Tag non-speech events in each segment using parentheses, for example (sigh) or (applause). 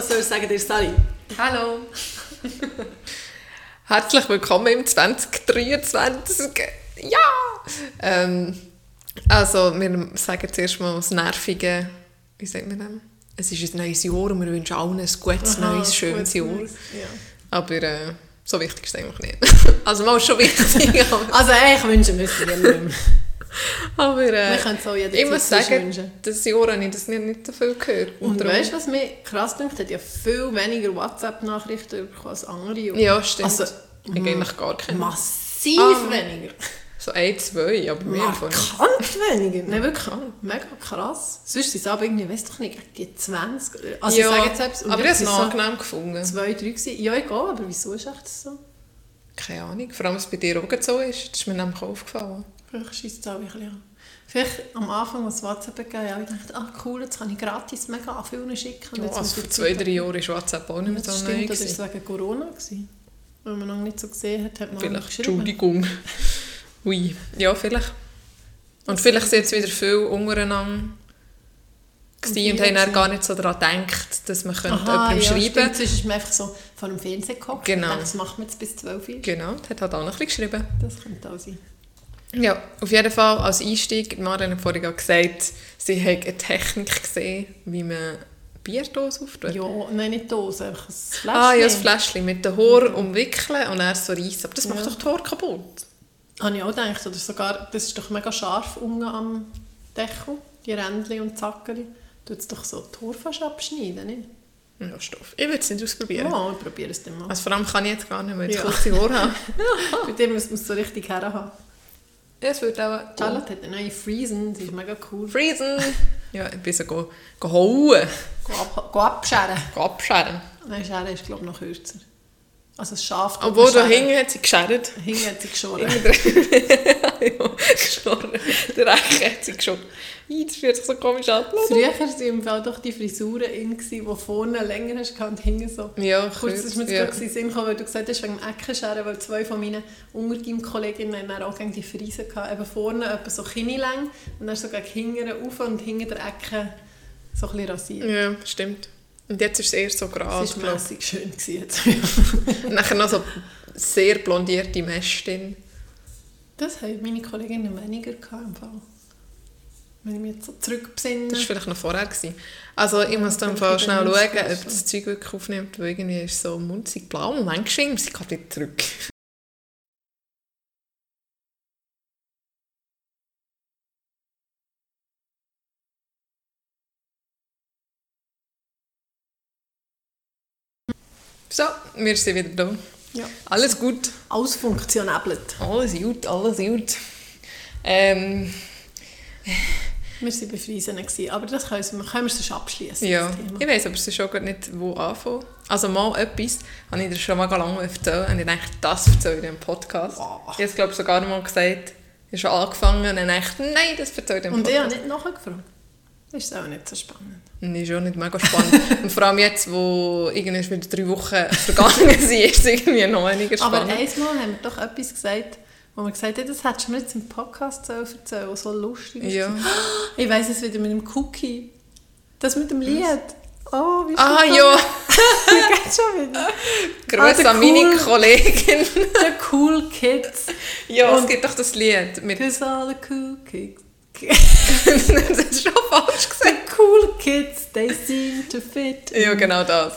so, soll sagen dir Sally. Hallo. Herzlich willkommen im 2023. Ja! Ähm, also, wir sagen zuerst mal das Nervige, wie sagt man das? Es ist ein neues Jahr und wir wünschen allen ein gutes, Aha, neues, schönes Jahr. Neues, Ja. Aber äh, so wichtig ist es eigentlich nicht. (laughs) also mal ist schon wichtig, (laughs) Also ich wünsche mir es jedem. Aber äh, auch ich muss sagen, das Jahr habe ich das nicht, nicht so viel gehört. Und darum- weißt du, was mich krass denkt? hat ja viel weniger WhatsApp-Nachrichten bekommen als andere Jahre. Ja, stimmt. Also, eigentlich gar keine. Massiv Ah. weniger. So ein, zwei, aber mehr von Markant weniger. Nein, wirklich mega krass. Sonst sind es aber irgendwie, weiß doch nicht, die 20. Also ja, ich sage jetzt und aber ich habe es angenehm gefunden. so zwei, drei gewesen. Ja, egal, aber wieso ist echt so? Keine Ahnung, vor allem, was bei dir auch so ist. Das ist mir nämlich aufgefallen. Vielleicht schießt es auch ein bisschen an. Vielleicht am Anfang, als WhatsApp gegeben habe, ich dachte, ah cool, jetzt kann ich gratis mega an vielen schicken. Und Ja, also vor zwei, drei Jahren war WhatsApp auch nicht mehr Das so neu. das war wegen Corona. Gewesen. Weil man noch nicht so gesehen hat, hat man Vielleicht, geschrieben. Entschuldigung. (laughs) Ui, ja, vielleicht. Und vielleicht sind jetzt wieder viele untereinander und viele haben dann gar nicht so daran gedacht, dass man könnte Aha, jemandem ja, schreiben stimmt. Sonst ist man einfach so vor dem Fernseher gehockt Genau. und dachte, das macht man jetzt bis 12 Uhr. Genau, die hat halt auch noch ein bisschen geschrieben. Das könnte auch sein. Ja, auf jeden Fall als Einstieg, Marlene hat vorhin auch gesagt, sie hat eine Technik gesehen, wie man Bierdose auftut. Ja, nein, nicht Dose, einfach ein Fläschchen. Ah, ja, das Fläschchen mit dem Haar umwickeln und dann so reissen. Aber das macht Ja. doch das Haar kaputt. Habe ich auch gedacht. Oder sogar, das ist doch mega scharf unten am Deckel, die Rändchen und Zackerli. Tut es doch so die Haare fast abschneiden, nicht? Ja, Stoff. Ich würde es nicht ausprobieren. Ja, ich probiere es dann mal. Also vor allem kann ich jetzt gar nicht mehr, weil ich Ja. kurze Haare habe. (laughs) Bei dir muss man es so richtig herhaben. Ja, es wird auch... Charlotte hat eine neue Friesen, die ist mega cool. Freezen! (laughs) Ja, ich bin so go, gehauen. Go, ab, go abscheren. Go abscheren. Nein, Scheren ist glaube ich noch kürzer. Also das Schaf Obwohl da hinten hat sie geschert. Hinten hat sie geschoren. ja, geschoren. Der Rechte hat sie geschoren. Das fühlt sich so komisch an. Früher waren im Fall doch die Frisuren in, die vorne länger hast und hinten so. Ja, Kurz ist mir ja. ja. Sinn gekommen, weil du gesagt hast, wegen dem Eckenscheren, weil zwei von meinen Untergym-Kolleginnen haben auch gegen die Friesen gehabt. Eben vorne etwa so kinilang und dann so gegen hinten rauf und hinter der Ecke so ein bisschen rasiert. Ja, stimmt. Und jetzt ist es eher so gerade, Das war mässig schön. Jetzt. Und (laughs) nachher noch so sehr blondierte Mästin. Das haben meine Kolleginnen weniger gehabt im Fall. Wenn ich mich jetzt so zurückbesinne. Das war vielleicht noch vorher. Gewesen. Also ich muss dann Fall schnell schauen, ob das Zeug wirklich aufnimmt, weil irgendwie ist so munzig blau. Moment, geschwind, sie kommt wieder zurück. So, wir sind wieder da. Ja. Alles gut. Ausfunktionabelt. Alles gut, alles gut. Ähm, Wir waren bei Friesen, aber das können wir, können wir sonst abschließen. ja, ich weiß aber es ist schon gar nicht, wo anfangen. Also mal etwas, habe ich dir schon mal lange erzählt und ich dachte, das erzähle ich im Podcast. Wow. Ich habe es glaube sogar noch mal gesagt, ich habe schon angefangen und dann dachte nein, das erzähle ich im Und ich habe Podcast. nicht nachgefragt. Ist auch nicht so spannend. Und ist schon nicht mega spannend. (laughs) und vor allem jetzt, wo irgendwie wieder drei Wochen vergangen sind, ist es irgendwie noch weniger Aber spannend. einmal haben wir doch etwas gesagt, wo wir gesagt haben, das hättest du mir jetzt im Podcast erzählen was so lustig ist. Ja. (gasps) Ich weiss es wieder mit dem Cookie. Das mit dem Lied. Oh, wie Ah schön. ja, geht (laughs) schon wieder. Grüße der an meine cool- Kollegin. The Cool Kids. ja, es Und- gibt doch das Lied mit... Cause all the cool kids. (laughs) das ist schon falsch gesagt. Cool kids, they seem to fit. Ja, genau das.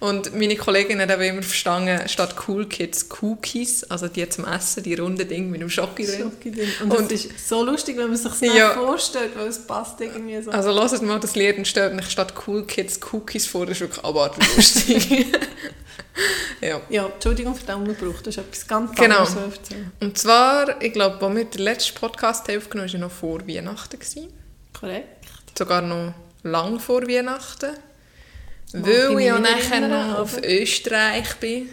Und meine Kollegin hat aber immer verstanden, statt Cool Kids Cookies, also die zum Essen, die runden Ding mit dem Schoki drin. Drin. Und, das Und- ist so lustig, wenn man sich das Ja. vorstellt, weil es passt irgendwie so. Also hört mal das Lied und stellt nicht statt Cool Kids Cookies vor, das ist wirklich abartig lustig. (laughs) ja. Ja, Entschuldigung für den Unterbruch, das ist etwas ganz Genau. anderes erzählen. Und zwar, ich glaube, als wir den letzten Podcast aufgenommen haben, war ja noch vor Weihnachten. Gewesen. Korrekt. Sogar noch lang vor Weihnachten. Mag ich Weil ich ja nachher noch auf Österreich bin.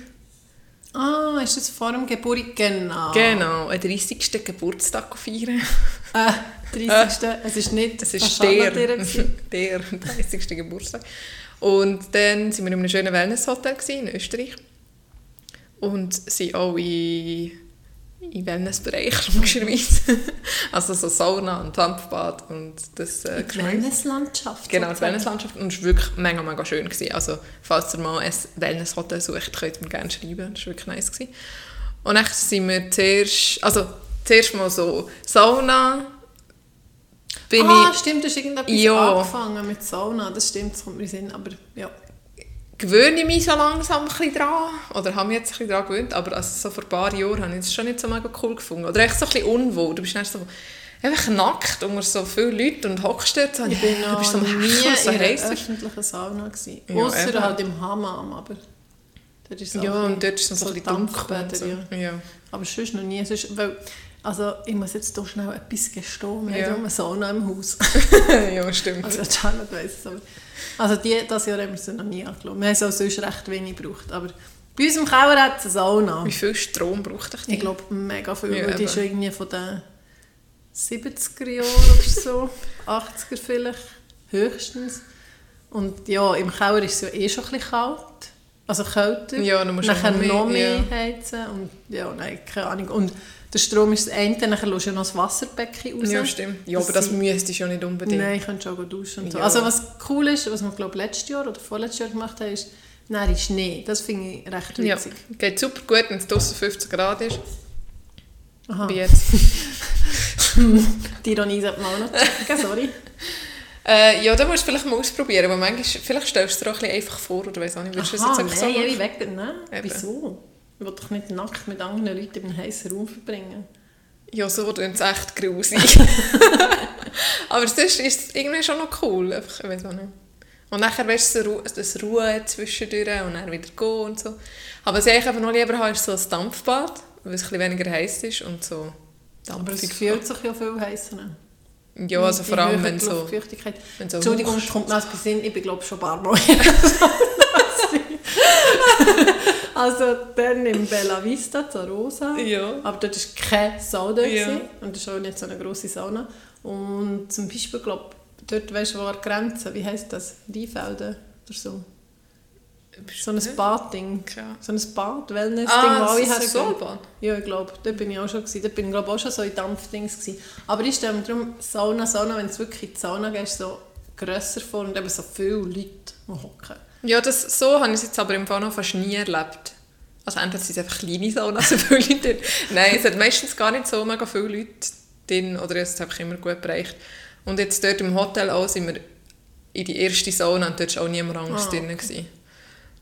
Ah, ist das vor dem Geburt? Genau. Genau, einen 30. Geburtstag feiern. (laughs) Äh, 30. es ist nicht Es ist (laughs) der, gewesen. der 30. Geburtstag. Und dann waren wir in einem schönen Wellnesshotel in Österreich. Und sind auch in im Wellnessbereich, (laughs) logischerweise. also so Sauna und Dampfbad und das äh, Die Wellnesslandschaft. Genau, die. Wellnesslandschaft. Und es war wirklich mega, mega schön. Gewesen. Also, falls ihr mal ein Wellnesshotel sucht, könnt ihr mir gerne schreiben. Das war wirklich nice. Gewesen. Und dann sind wir zuerst, also zuerst mal so Sauna. Bin ah, ich, stimmt, du hast irgendetwas Ja. angefangen mit Sauna. Das stimmt, das kommt mir in Sinn. Aber ja. Gewöhne ich mich so langsam ein bisschen dran. Oder habe mich jetzt ein bisschen dran gewöhnt. Aber also so vor ein paar Jahren habe ich es schon nicht so mega cool gefunden. Oder echt so ein bisschen unwohl. Du bist dann so einfach nackt unter so vielen Leuten und hockst dort. So, Ich bin du noch bist so am nie so in einer öffentlichen Sauna. Gewesen. Ja, Ausser eben. halt im Hammam, aber... Dort ist es Ja, und dort ist es noch so ein bisschen dunkel. So. ja. Ja. Aber sonst noch nie. Sonst, weil, also, ich muss jetzt hier schnell etwas gestehen. Wir Ja. haben eine Sauna im Haus. (laughs) ja, stimmt. Also Charlotte weiss es. Aber, also die, das Jahr haben wir sie noch nie angeschaut. Wir haben es auch sonst recht wenig gebraucht. Aber bei uns im Keller hat es eine Sauna. Wie viel Strom braucht ich Ich glaube, mega viel. Ja, weil die ist schon irgendwie von den 70er Jahren oder so. (laughs) 80er vielleicht. Höchstens. Und ja, im Keller ist es ja eh schon ein bisschen kalt. Also kälter. Ja, du musst auch noch mehr- noch mehr ja. heizen. Und ja, nein, keine Ahnung. Und der Strom ist das eine, dann lässt du ja noch das Wasserbecken raus. Ja, stimmt. Ja, Das aber das sind- müsstest du ja nicht unbedingt. Nein, ich könnte schon duschen. Und so. Ja. Also was cool ist, was wir glaube letztes Jahr oder vorletztes Jahr gemacht haben, ist Nein, Schnee. Das finde ich recht Ja, witzig. geht super gut, wenn es draussen 15 Grad ist. Aha. Wie jetzt. (laughs) Die Ironie sollte man auch noch checken, sorry. (laughs) Äh, ja, da musst du vielleicht mal ausprobieren, weil manchmal, vielleicht stellst du dir auch ein bisschen einfach vor, oder weiss auch nicht, würdest du jetzt einfach nein, so machen? weg, nein. Eben. Wieso? Ich will doch nicht nackt mit anderen Leuten in einem heißen Raum verbringen. Ja, so tun es echt grusig. (laughs) Aber sonst ist es irgendwie schon noch cool, einfach, ich weiss auch nicht. Und nachher weißt du, Ru- das Ruhe zwischendurch und dann wieder gehen und so. Aber was ich eigentlich einfach noch lieber habe, ist so ein Dampfbad, weil es ein bisschen weniger heiß ist und so Aber es fühlt sich ja viel heißer an. Ja, also vor allem, wenn so... Wenn so Entschuldigung, hochst- kommt mir bei Sinn, ich bin glaube schon ein paar Mal (laughs) (laughs) Also dann in Bella Vista, zur Rosa. Ja. Aber dort war keine Sau dort. Ja. gewesen. Und das ist auch nicht so eine grosse Sauna. Und zum Beispiel, glaube dort weißt du, wo die Grenze, wie heisst das? Rheinfelden oder so. So ein Badding. Ja. So ein Bad, Wellness-Ding, Ah, wo alle hergehen. Solbad? Ja, ich glaube, dort bin ich auch schon gewesen. Dort bin ich glaube auch schon so in Dampfdings gewesen. Aber ich stelle mir darum Sauna, Sauna, wenn du wirklich in die Sauna gehst, so grösser vor und eben so viele Leute, hocken. Ja, das, so habe ich es jetzt aber im Fall noch fast nie erlebt. Also entweder sind es einfach kleine Saunas, (laughs) so viele Leute. Nein, es hat meistens gar nicht so mega viele Leute drin, oder es ist einfach immer gut bereicht. Und jetzt dort im Hotel auch sind wir in die erste Sauna und dort war auch niemand anderes Ah, drin. Gewesen.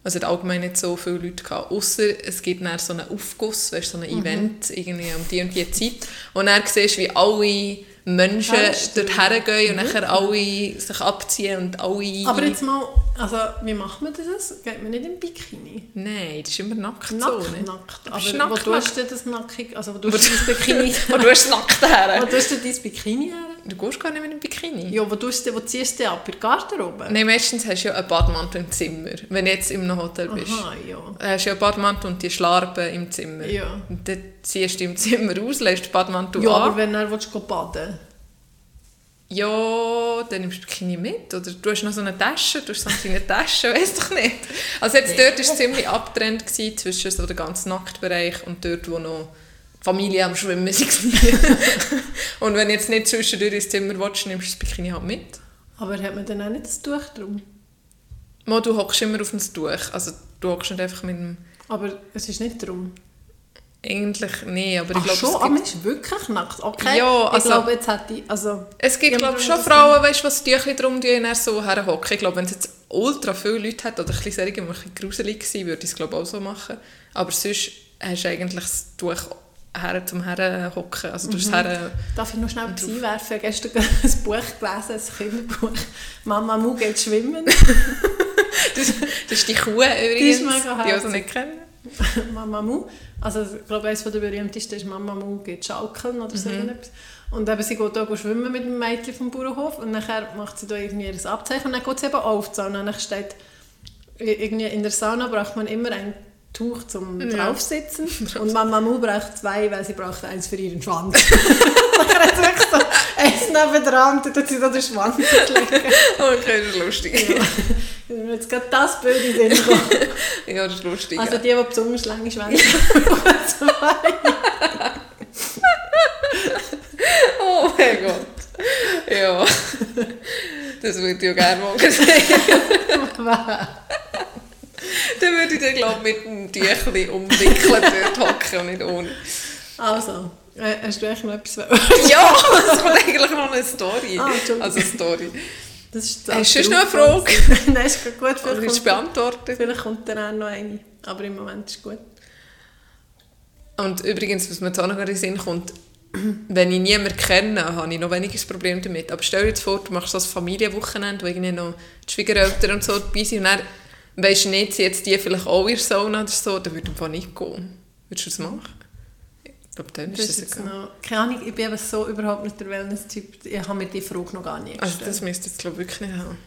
Also es hat allgemein nicht so viele Leute gehabt. Ausser es gibt dann so einen Aufguss, weißt, so ein Mhm. Event irgendwie um die und die Zeit. Und dann siehst du, wie alle Menschen Herstellen. dort hergehen und nachher alle sich abziehen und alle... Aber jetzt mal, also wie macht man das? Geht man nicht im Bikini? Nein, das ist immer nackt so, Nackt, nackt. Du Aber bist wo nackt, tust du das nackig, also wo tust du dein Bikini (laughs) Und du hast nackt her. Wo tust du dein Bikini her? Du gehst gar nicht mit einem Bikini. Ja, wo, tust du, wo ziehst du ab? In der Garderobe? Nein, meistens hast du ja einen Badmantel im Zimmer, wenn du jetzt einem Hotel bist. Aha, ja. Hast du ja einen Badmantel und die Schlarben im Zimmer. Ja. Und dann ziehst du im Zimmer aus, lässt den Badmantel Ja, an. aber wenn du willst, baden Ja, dann nimmst du Bikini mit. Oder du hast noch so eine Tasche, du hast so eine kleine Tasche, (laughs) weiss doch nicht. Also jetzt dort war es ziemlich abgetrennt gewesen, zwischen so dem ganzen Nacktbereich und dort, wo noch die Familie am Schwimmen war. (laughs) und wenn du jetzt nicht zwischendurch ins Zimmer willst, nimmst du das Bikini halt mit. Aber hat man dann auch nicht das Tuch drum? Mal, du hockst immer auf dem Tuch. Also du hockst nicht einfach mit dem... Aber es ist nicht drum. Eigentlich nicht, aber ich Ach glaube, schon, es aber gibt... man ist wirklich nackt. Okay, Ja, also- ich glaube, jetzt hätte ich... Also, Es gibt, glaube schon Frauen, weißt, was Tücher drum die dann so herhocken. Ich glaube, wenn es jetzt ultra viele Leute hat oder ein bisschen die ein bisschen gruselig gewesen, würde ich es glaube auch so machen. Aber sonst hast du eigentlich das Tuch her zum Herhocken. Also du Mhm. her... darf ich noch schnell etwas einwerfen? Gestern (laughs) ein Buch gelesen, ein Kinderbuch. «Mama Mu geht schwimmen». (laughs) Das, das ist die Kuh übrigens, mega die ich nicht kennen. (laughs) Mama Mu. Also, ich glaube, eines der berühmtesten ist «Mama Mu geht schaukeln» oder Mhm. so irgendetwas. Und eben, sie geht hier schwimmen mit dem Mädchen vom Bauernhof und nachher macht sie da irgendwie ihr Abzeichen und dann geht sie eben auf die Sauna. Und dann steht, irgendwie in der Sauna braucht man immer ein Tuch zum Ja. draufsitzen (laughs) und Mama Mu braucht zwei, weil sie braucht eins für ihren Schwanz. (laughs) (laughs) dann hat sie wirklich so eins neben dran und dann tut sie da den Schwanz legen. (laughs) Okay, das ist lustig. Ja. Mir jetzt gerade das Bild in den Sinn. (laughs) Ja, das ist lustig. Also die, die besonders lange Schwänze (laughs) haben, zwei. mein Gott. Ja. Das würde ich ja gerne mal sehen. Dann würde ich dann, glaube ich, mit einem Tüchlein umwickeln dort hocken und nicht ohne. Also, äh, hast du eigentlich noch etwas? (laughs) Ja, es kommt eigentlich noch eine Story. Ah, also Story. Das ist Hast du noch eine Frage? (laughs) Nein, ist gut. Vielleicht kommt, beantworten? vielleicht kommt dann auch noch eine. Aber im Moment ist es gut. Und übrigens, was mir jetzt auch noch in den Sinn kommt, (clears throat) wenn ich niemanden kenne, habe ich noch weniger ein Problem damit. Aber stell dir jetzt vor, du machst so ein Familienwochenende, wo irgendwie noch die Schwiegereltern und so dabei sind und dann weisst du nicht, sind jetzt die vielleicht auch in der Sauna oder so, dann würde ich nicht gehen. Würdest du das machen? Ich glaube, dann Das ist das jetzt noch, keine Ahnung, ich bin eben so überhaupt nicht der Wellness-Typ. Ich habe mir die Frage noch gar nicht Also gestellt. das müsste jetzt glaube ich wirklich nicht haben.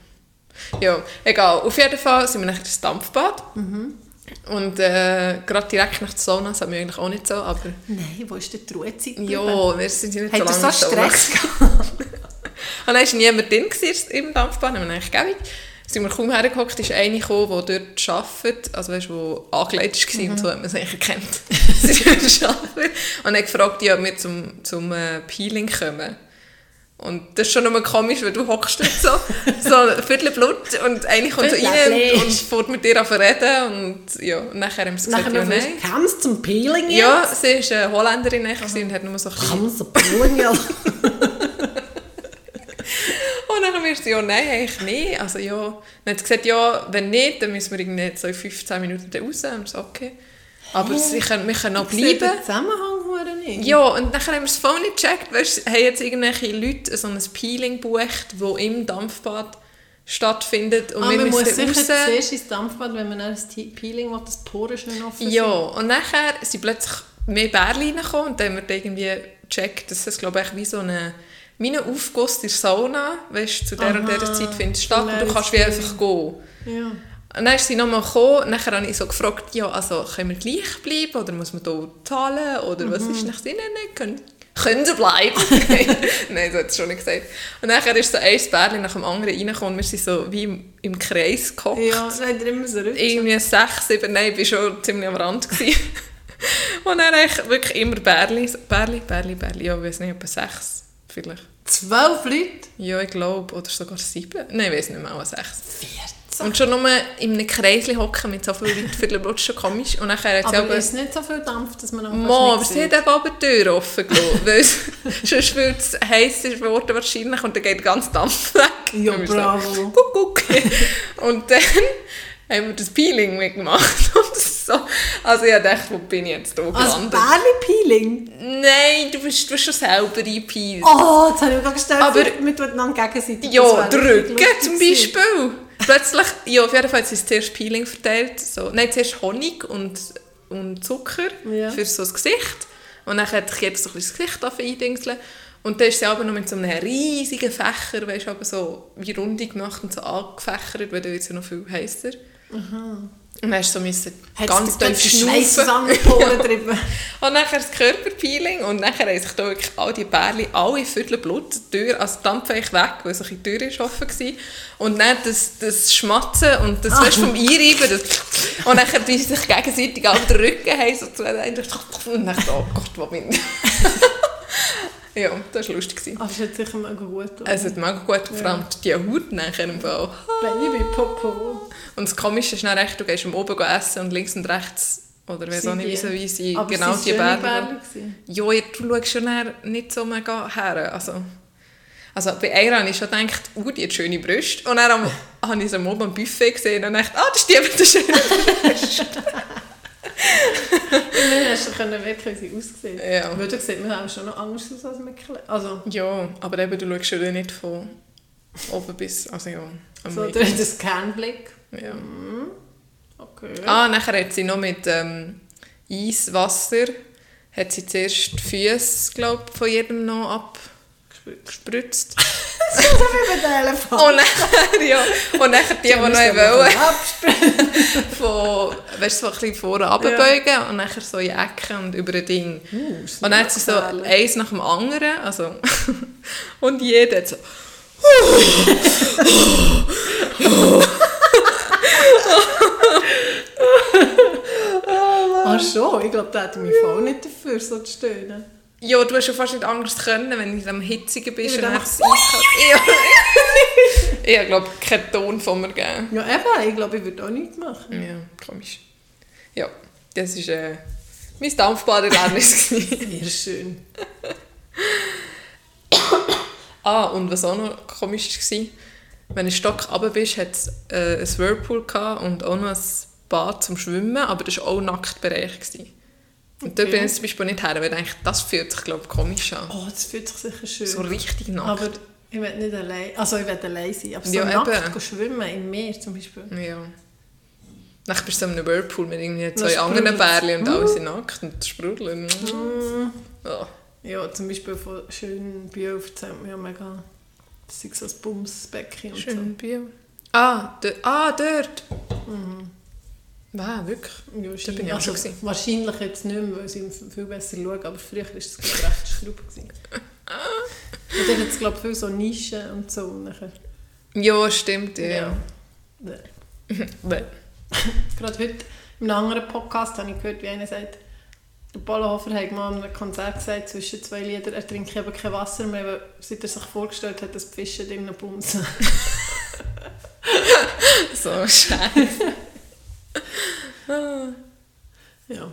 Ja, egal. Auf jeden Fall sind wir nachher ins Dampfbad. Und äh, gerade direkt nach der Sauna, das hat mir eigentlich auch nicht so, aber Nein, wo ist denn die Ruhezeit ja, wir sind ja nicht Hat so lange so. Stress gehabt? Und dann war niemand drin im Dampfbad, haben wir eigentlich gäbig. Sind wir kaum hergehockt, ist eine gekommen, die dort arbeitet, also weißt die angelegt war und so hat man es eigentlich erkannt. (laughs) (laughs) Sie dort arbeitet. Und hat gefragt, ja, ob wir zum, zum äh, Peeling kommen. Und das ist schon nochmal komisch, weil du hockst dort so, (laughs) so ein Viertel Blut und eine kommt so rein und, und fährt mit dir an reden und ja, und nachher haben sie gesagt, Nachher ja, nein. kam zum Peeling jetzt? Ja, sie war eine Holländerin gewesen und hat nur so ein bisschen Kam zum Peeling? Und dann haben wir gesagt, ja, nein, eigentlich nicht. Also ja, dann hat gesagt, ja, wenn nicht, dann müssen wir irgendwie so in 15 Minuten raus. Und so, okay. Aber sie können, wir können noch Ich bleiben. den Zusammenhang hure nicht. Ja, und dann haben wir es voll nicht gecheckt. Weißt, haben jetzt irgendwelche Leute so ein Peeling gebucht, das im Dampfbad stattfindet. Und Aber wir man muss sicher raus. zuerst ins Dampfbad, wenn man dann das Te- Peeling will, das Poren schön offen Ja, und nachher sind plötzlich mehr Bärchen reingekommen und dann haben wir irgendwie gecheckt, dass es, glaube ich, wie so eine ein Aufguss in der Sauna, weißt, zu der und Aha, der Zeit findet es statt und du kannst wie einfach gehen. Ja. Und dann ist sie nochmal gekommen, nachher habe ich so gefragt, ja, also können wir gleich bleiben oder muss man hier zahlen oder was Mhm. ist nach Sinn? Nein, können, können sie bleiben. (laughs) Nein, so hat es schon nicht gesagt. Und nachher ist so ein Bärchen nach dem anderen reingekommen und wir sind so wie im, im Kreis gehockt. Ja, dann hat er immer so Rücken. Irgendwie sechs, sieben, nein, ich war schon ziemlich am Rand. (laughs) Und dann eigentlich wirklich immer Bärli, Bärli, Bärli, Bärli, ja, ich weiß nicht, etwa sechs vielleicht. Zwölf Leute? Ja, ich glaube, oder sogar sieben. Nein, ich weiß nicht mehr, auch sechs. 14. Und schon nur in einem Kreis hocken mit so vielen Leuten für den Blut ist schon komisch. Und nachher hat Aber aber... ist nicht so viel Dampf, dass man auch Mo, aber sie hat eben aber die Tür offen gelassen, (laughs) weil es sonst würde es heiß geworden wahrscheinlich und dann geht der ganze Dampf weg. Ja, Und wir so, bravo. Guck, guck. (laughs) Und dann haben wir das Peeling mitgemacht. (laughs) Und so, also ich dachte, wo bin ich jetzt hier Also? Bärli-Peeling? Nein, du bist, du bist schon selber eingepeelt. Oh, jetzt habe ich mir gerade gestellt, Aber- wir miteinander gegenseitig. Das Ja, drücken zum. Beispiel. Plötzlich, ja, auf jeden Fall hat sie zuerst Peeling verteilt. So. Nein, zuerst Honig und, und Zucker Ja. für so das Gesicht. Und dann hat sich jetzt so ein bisschen das Gesicht eindingseln. Und dann ist sie aber noch mit so einem riesigen Fächer, weißt du, aber so wie runde gemacht und so angefächert, weil dann wird es ja noch viel heißer. Und dann hast du so müssen Hat ganz tief schnaufen. (laughs) Und nachher das Körperpeeling und nachher haben sich da wirklich all die Bärchen, alle Viertel Blut, die Tür, also die Dampf eigentlich weg, weil so die Tür ist offen war. Und dann das, das Schmatzen und das weißt, vom Einreiben, das, (laughs) und nachher sie sich gegenseitig auf den Rücken haben, so zu und dann ich, oh Gott, wo bin ich? (laughs) ja, das war lustig. Aber es hat sicher mal gut. oder? Es hat mega gut, vor allem die Haut nachher im Fall. Baby Popo. Und das Komische ist dann echt, du gehst Oben essen und links und rechts, oder weiß auch nicht, die? wie sie Aber genau es die gewesen. Ja, du schaust schon nicht so mega her. Also, also bei einer habe ich schon gedacht, uh, die hat schöne Brüste. Und dann (laughs) habe ich sie oben am Buffet gesehen und dachte, ah, das ist die mit der schönen Brüste. (laughs) Immerhin hast du können wirklich, wie sie ausgesehen Ja. Weil da sieht man auch schon noch anders aus als mit Kle- Also, ja, aber eben, du schaust schon nicht von oben bis, also ja, am so durch den Scanblick. ja. Okay. Ah, nachher hat sie noch mit ähm, Eiswasser, hat sie zuerst die Füße, glaube von jedem noch abgespritzt. (laughs) so wie bei den Elefanten. Und nachher, (laughs) ja, und nachher die, die noch wollen, von, weißt du, so ein bisschen vorne runterbeugen und nachher so in die Ecke und über ein Ding. Uh, und dann hat sie so eins nach dem anderen, also, (laughs) und jeder hat so, Ach schon, ich glaube, da hätte mich voll nicht dafür, so zu stöhnen. Ja, du hast ja fast nicht anders können, wenn du am hitzigen bist Ich und dann. Ja. (laughs) ich glaube, keinen Ton von mir geben. Ja, eben, ich glaube, ich würde auch nichts machen. Ja, komisch. Ja, das war äh, mein Dampfbaderlebnis. (laughs) Sehr schön. ah, und was auch noch komisch war, wenn du einen Stock runter bist, hat es äh, ein Whirlpool und auch noch ein Bad zum Schwimmen, aber das war auch Nacktbereich. Gewesen. Und dort Okay. bin ich zum Beispiel nicht her, weil ich denke, das fühlt sich, glaube ich, komisch an. Oh, das fühlt sich sicher schön. So richtig nackt. aber ich will nicht allein, also ich will allein sein, aber so Ja, nackt eben. schwimmen im Meer zum Beispiel. Ja. Dann bist du so in einem Whirlpool mit irgendwie zwei anderen. Bärchen und alle sind nackt und sprudeln. Mm. Ja. Ja, zum Beispiel von schönen Bio erzählt mir ja mega, das ist so ein Bumsbecken und Schön Bio. Ah, dort. Ah, dort. so. Mhm. Wow, wirklich? Ja, Da bin ich also. Wahrscheinlich jetzt nicht mehr, weil sie viel besser schauen, aber früher war es ich, recht schraub. (laughs) und dann hat es glaube ich viel so Nischen und so. Und nachher, Ja, stimmt, ja. Ja. (laughs) (laughs) Gerade heute in einem anderen Podcast habe ich gehört, wie einer sagt, der Paul Hofer hat mal an einem Konzert gesagt, zwischen zwei Liedern, er trinkt eben kein Wasser mehr, weil seit er sich vorgestellt hat, dass die Fische drin bumsen. so scheiße. Ja.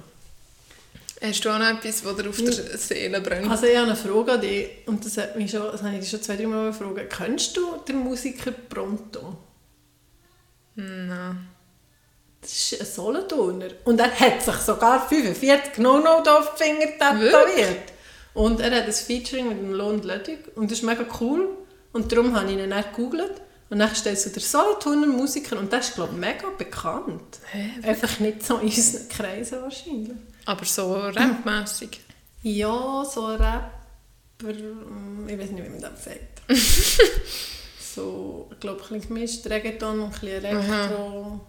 Hast du auch noch etwas, das dir auf der Seele brennt? Also ich habe eine Frage an dich, und das, hat mich schon, das habe ich dich schon zwei, drei Mal gefragt. Kennst du den Musiker Pronto? Nein. Das ist ein Solothurner. Und er hat sich sogar 45 No-No auf die Finger tätowiert. Und er hat ein Featuring mit dem Lohn Lödig. Und das ist mega cool. Und darum habe ich ihn dann gegoogelt. Und dann steht so der Solothurner Musiker. Und der ist, glaube ich, mega bekannt. Hä? Einfach nicht so in unseren Kreisen wahrscheinlich. Aber so rapmässig. Ja, so ein Rapper... mm, Ich weiß nicht, wie man das sagt. (laughs) so, ich glaube, ein bisschen gemischt. Reggaeton und ein bisschen Elektro.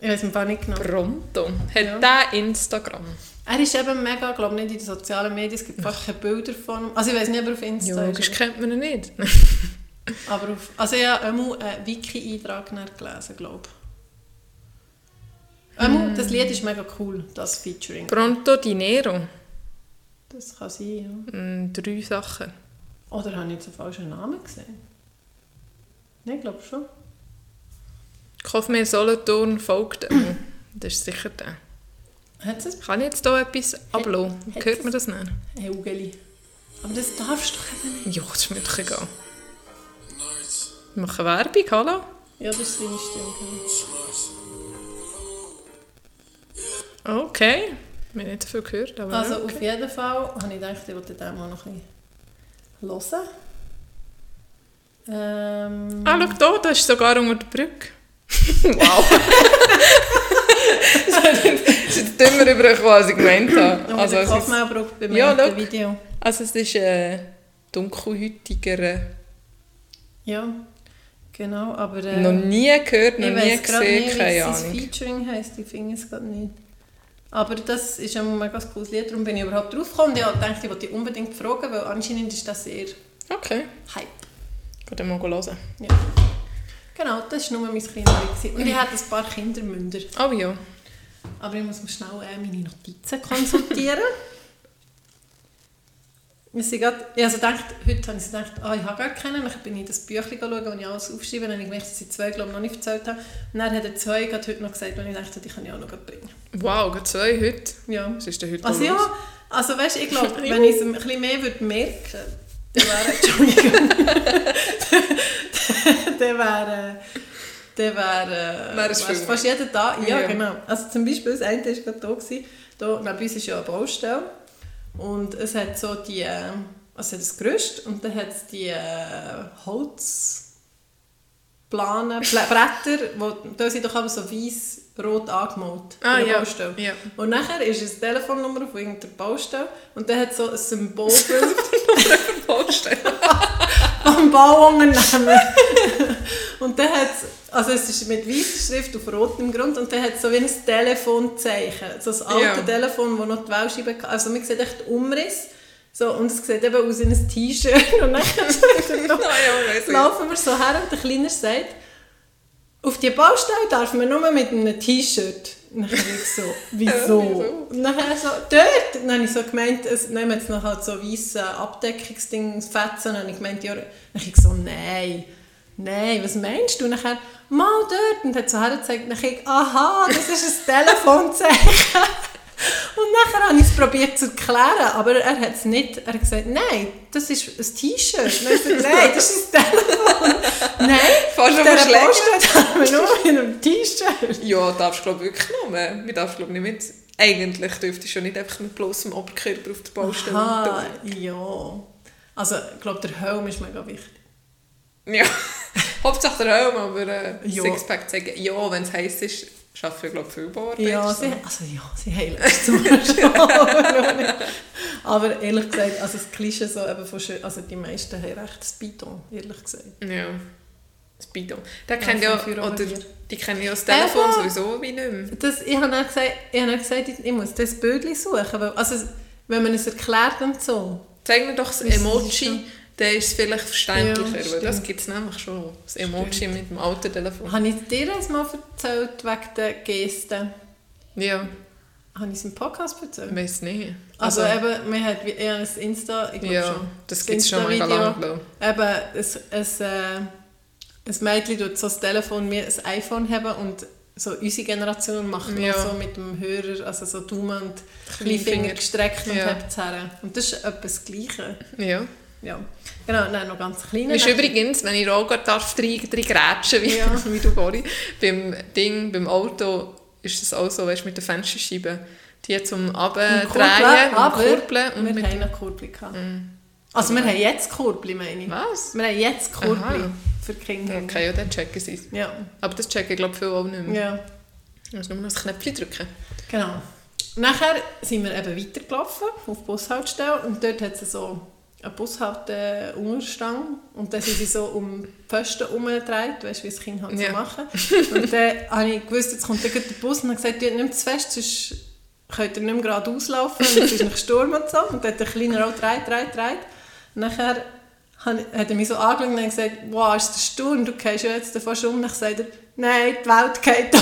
Ich weiß Fall nicht genau. Pronto. Hat Ja. der Instagram? Er ist eben mega, glaube nicht in den sozialen Medien. Es gibt fast keine Bilder von ihm. Also ich weiß nicht, ob er auf Insta Ja, ist. das kennt man ihn nicht. Aber auf, also ich habe einmal einen Wiki-Eintrag gelesen, glaube ich. Einmal, Das Lied ist mega cool, das Featuring. Pronto Dinero. Das kann sein, ja. Mm, drei Sachen. Oder habe ich jetzt einen falschen Namen gesehen? Nein, ich glaube schon. Kauf mir Solothurn folgt. Das ist sicher der. Hat es Kann ich jetzt hier etwas ablassen? Hört man das nicht? ein Hugeli? Aber das darfst du doch eben nicht. Ja, das ist mir doch egal. Wir machen Werbung, hallo? Ja, das ist seine Stimme. Okay. Wir haben nicht so viel gehört, aber Also okay. auf jeden Fall habe ich gedacht, ich wollte den mal noch ein bisschen hören. Ähm, Ah, schau da, da ist sogar unter der Brücke. wow. (laughs) das ist dümmer übergekommen, als ich gemeint habe. Also, Also, der es ist, beim Ja. Video. also es ist äh, dunkelhäutiger. Ja, genau, aber... Äh, noch nie gehört, noch ich nie gesehen, nicht, wie keine Ahnung. Featuring heisst, ich finde es gerade nicht. Aber das ist ein mega cooles Lied, darum bin ich überhaupt drauf gekommen. Und ich dachte, ich wollte dich unbedingt fragen, weil anscheinend ist das sehr Okay, Hype. geht mal hören. Ja. Genau, das war nur mein kleines Lied. Und ich hatte ein paar Kindermünder. Oh ja. Aber ich muss mir schnell äh, meine Notizen konsultieren. (laughs) Wir sind grad, ich also gedacht, heute habe ich gedacht, ah, ich habe gar keinen. Dann bin ich in das Büchlein schauen, wo ich alles aufschreibe. Dann habe ich gemerkt, dass ich zwei glaube ich, noch nicht erzählt habe. Und dann hat er zwei gerade heute noch gesagt, und ich dachte, die kann ich auch noch bringen. Wow, gerade zwei heute. Ja. Was ist denn heute Also los? ja, also weißt du, ich glaube, (laughs) wenn ich es ein bisschen mehr würde merken dann wäre, (laughs) Entschuldigung, (laughs) dann wäre, dann wäre, Wäre es fast jeder da. Ja, Ja. genau. Also zum Beispiel, das eine war gerade da, gewesen, da neben uns ist ja eine Baustelle und es hat so die, also es ein Gerüst und dann hat es die äh, Holzplanen, (laughs) Bretter, wo, da sind doch aber so weiß-rot angemalt Ah, ja. Baustelle. ja. Und nachher ist eine Telefonnummer auf irgendeiner Baustelle und dann hat so ein Symbolbild (laughs) Baustelle. (laughs) am Bauunternehmen. und dann hat also es ist mit weißer Schrift auf rotem Grund und dann hat es so wie ein Telefonzeichen. So ein altes Ja. Telefon, das noch die Wählscheibe hatte. Also man sieht echt den Umriss. So, und es sieht eben aus wie ein T-Shirt. (laughs) Und dann (laughs) Nein, ja, laufen wir so her und der Kleiner sagt, auf die Baustelle darf man nur mit einem T-Shirt. Dann ich so, (laughs) wieso? Und dann so, dort. Und dann habe ich so gemeint, es nehmen jetzt noch halt so weiße Abdeckungsding, Fetzen. Und dann habe ich gemeint, ja, dann ich so, nein, nein, was meinst du? Und dann mal dort. Und hat so hergezeigt, und dann ich, aha, das ist ein (laughs) Telefonzeichen. Und nachher habe ich es probiert zu erklären, aber er hat es nicht. Er hat gesagt, nein, das ist ein T-Shirt. (laughs) Nein, das ist ein Telefon. nein, (laughs) Fast der Post haben wir nur mit einem T-Shirt. Ja, darfst du glaube wirklich nur. Wir dürfen glaube nicht mit... Eigentlich dürftest du schon nicht einfach mit bloßem Oberkörper auf der Baustelle Aha, ja. Also, ich glaube, der Helm ist mega wichtig. Ja, (laughs) Hauptsache der Helm, aber äh, Ja. Sixpack zeigen. Ja, wenn es heiß ist, arbeiten wir glaube ich viel Bauarbeit. Ja, sie, also ja, sie heilen es zum schon. Aber ehrlich gesagt, also das Klischee so eben von schön, also die meisten haben recht Speedon, ehrlich gesagt. Ja. Das Bidon. Der Ja, kennt ja, oder hier. die kennen ja das Telefon Eben. sowieso wie nicht mehr. Das, ich habe dann gesagt, ich, habe gesagt, ich, muss das Bildchen suchen, weil, also wenn man es erklärt und so. Zeig mir doch das Emoji? Dann ist es vielleicht verständlicher, Ja, weil das stimmt. gibt es nämlich schon. Das Emoji mit dem alten Telefon. Habe ich dir das mal erzählt wegen der Gesten? Ja, Habe ich es im Podcast erzählt? ich weiß nicht. Also, eben, wir haben eher ein Insta, ich glaube ja, schon. das gibt es schon mega Insta-Video. lange, glaube Eben, ein, ein, äh, ein Mädchen tut so das Telefon wie ein iPhone haben und so unsere Generation macht Ja. so mit dem Hörer, also so Daumen und Kleinfinger. Gestreckt und Ja. hebt es her. Und das ist etwas das Gleiche. ich. Ja. Ja. Genau, dann noch ganz kleine. Ist übrigens, wenn ich auch darf, drei, drei grätschen, wie, Ja. (laughs) wie du vorhin, beim Ding, beim Auto ist das auch so, weißt, mit den Fensterscheiben, die zum Abdrehen Kurbeln, und Kurbeln. Und wir mit, haben noch Kurbel gehabt. Also wir haben jetzt Kurbel, meine ich. was? Wir haben jetzt Kurbel Aha. für die Kinder. Okay, ja, dann checken sie es. Ja, Aber das checken, glaube ich, viele auch nicht mehr. ja, Du musst nur noch das Knöpfchen drücken. genau. Nachher sind wir eben weitergelaufen auf die Bushaltestelle und dort hat es so eine Bushalte-Unterstange und dann sind sie so um die Pfosten umgedreht, weißt du, wie das Kind halt Ja. so machen. Und dann habe ich gewusst, jetzt kommt der Bus und habe gesagt, «Tut nicht zu fest, sonst könnt ihr nicht mehr geradeaus laufen und es ist noch Sturm und so. Und dann hat der Kleine auch dreht, dreht, dreht. Nachher han- hat er mich so angeschaut und gesagt, wow, ist der Sturm, du gehst ja jetzt fast um. Dann sagt er, nein, die Welt geht um.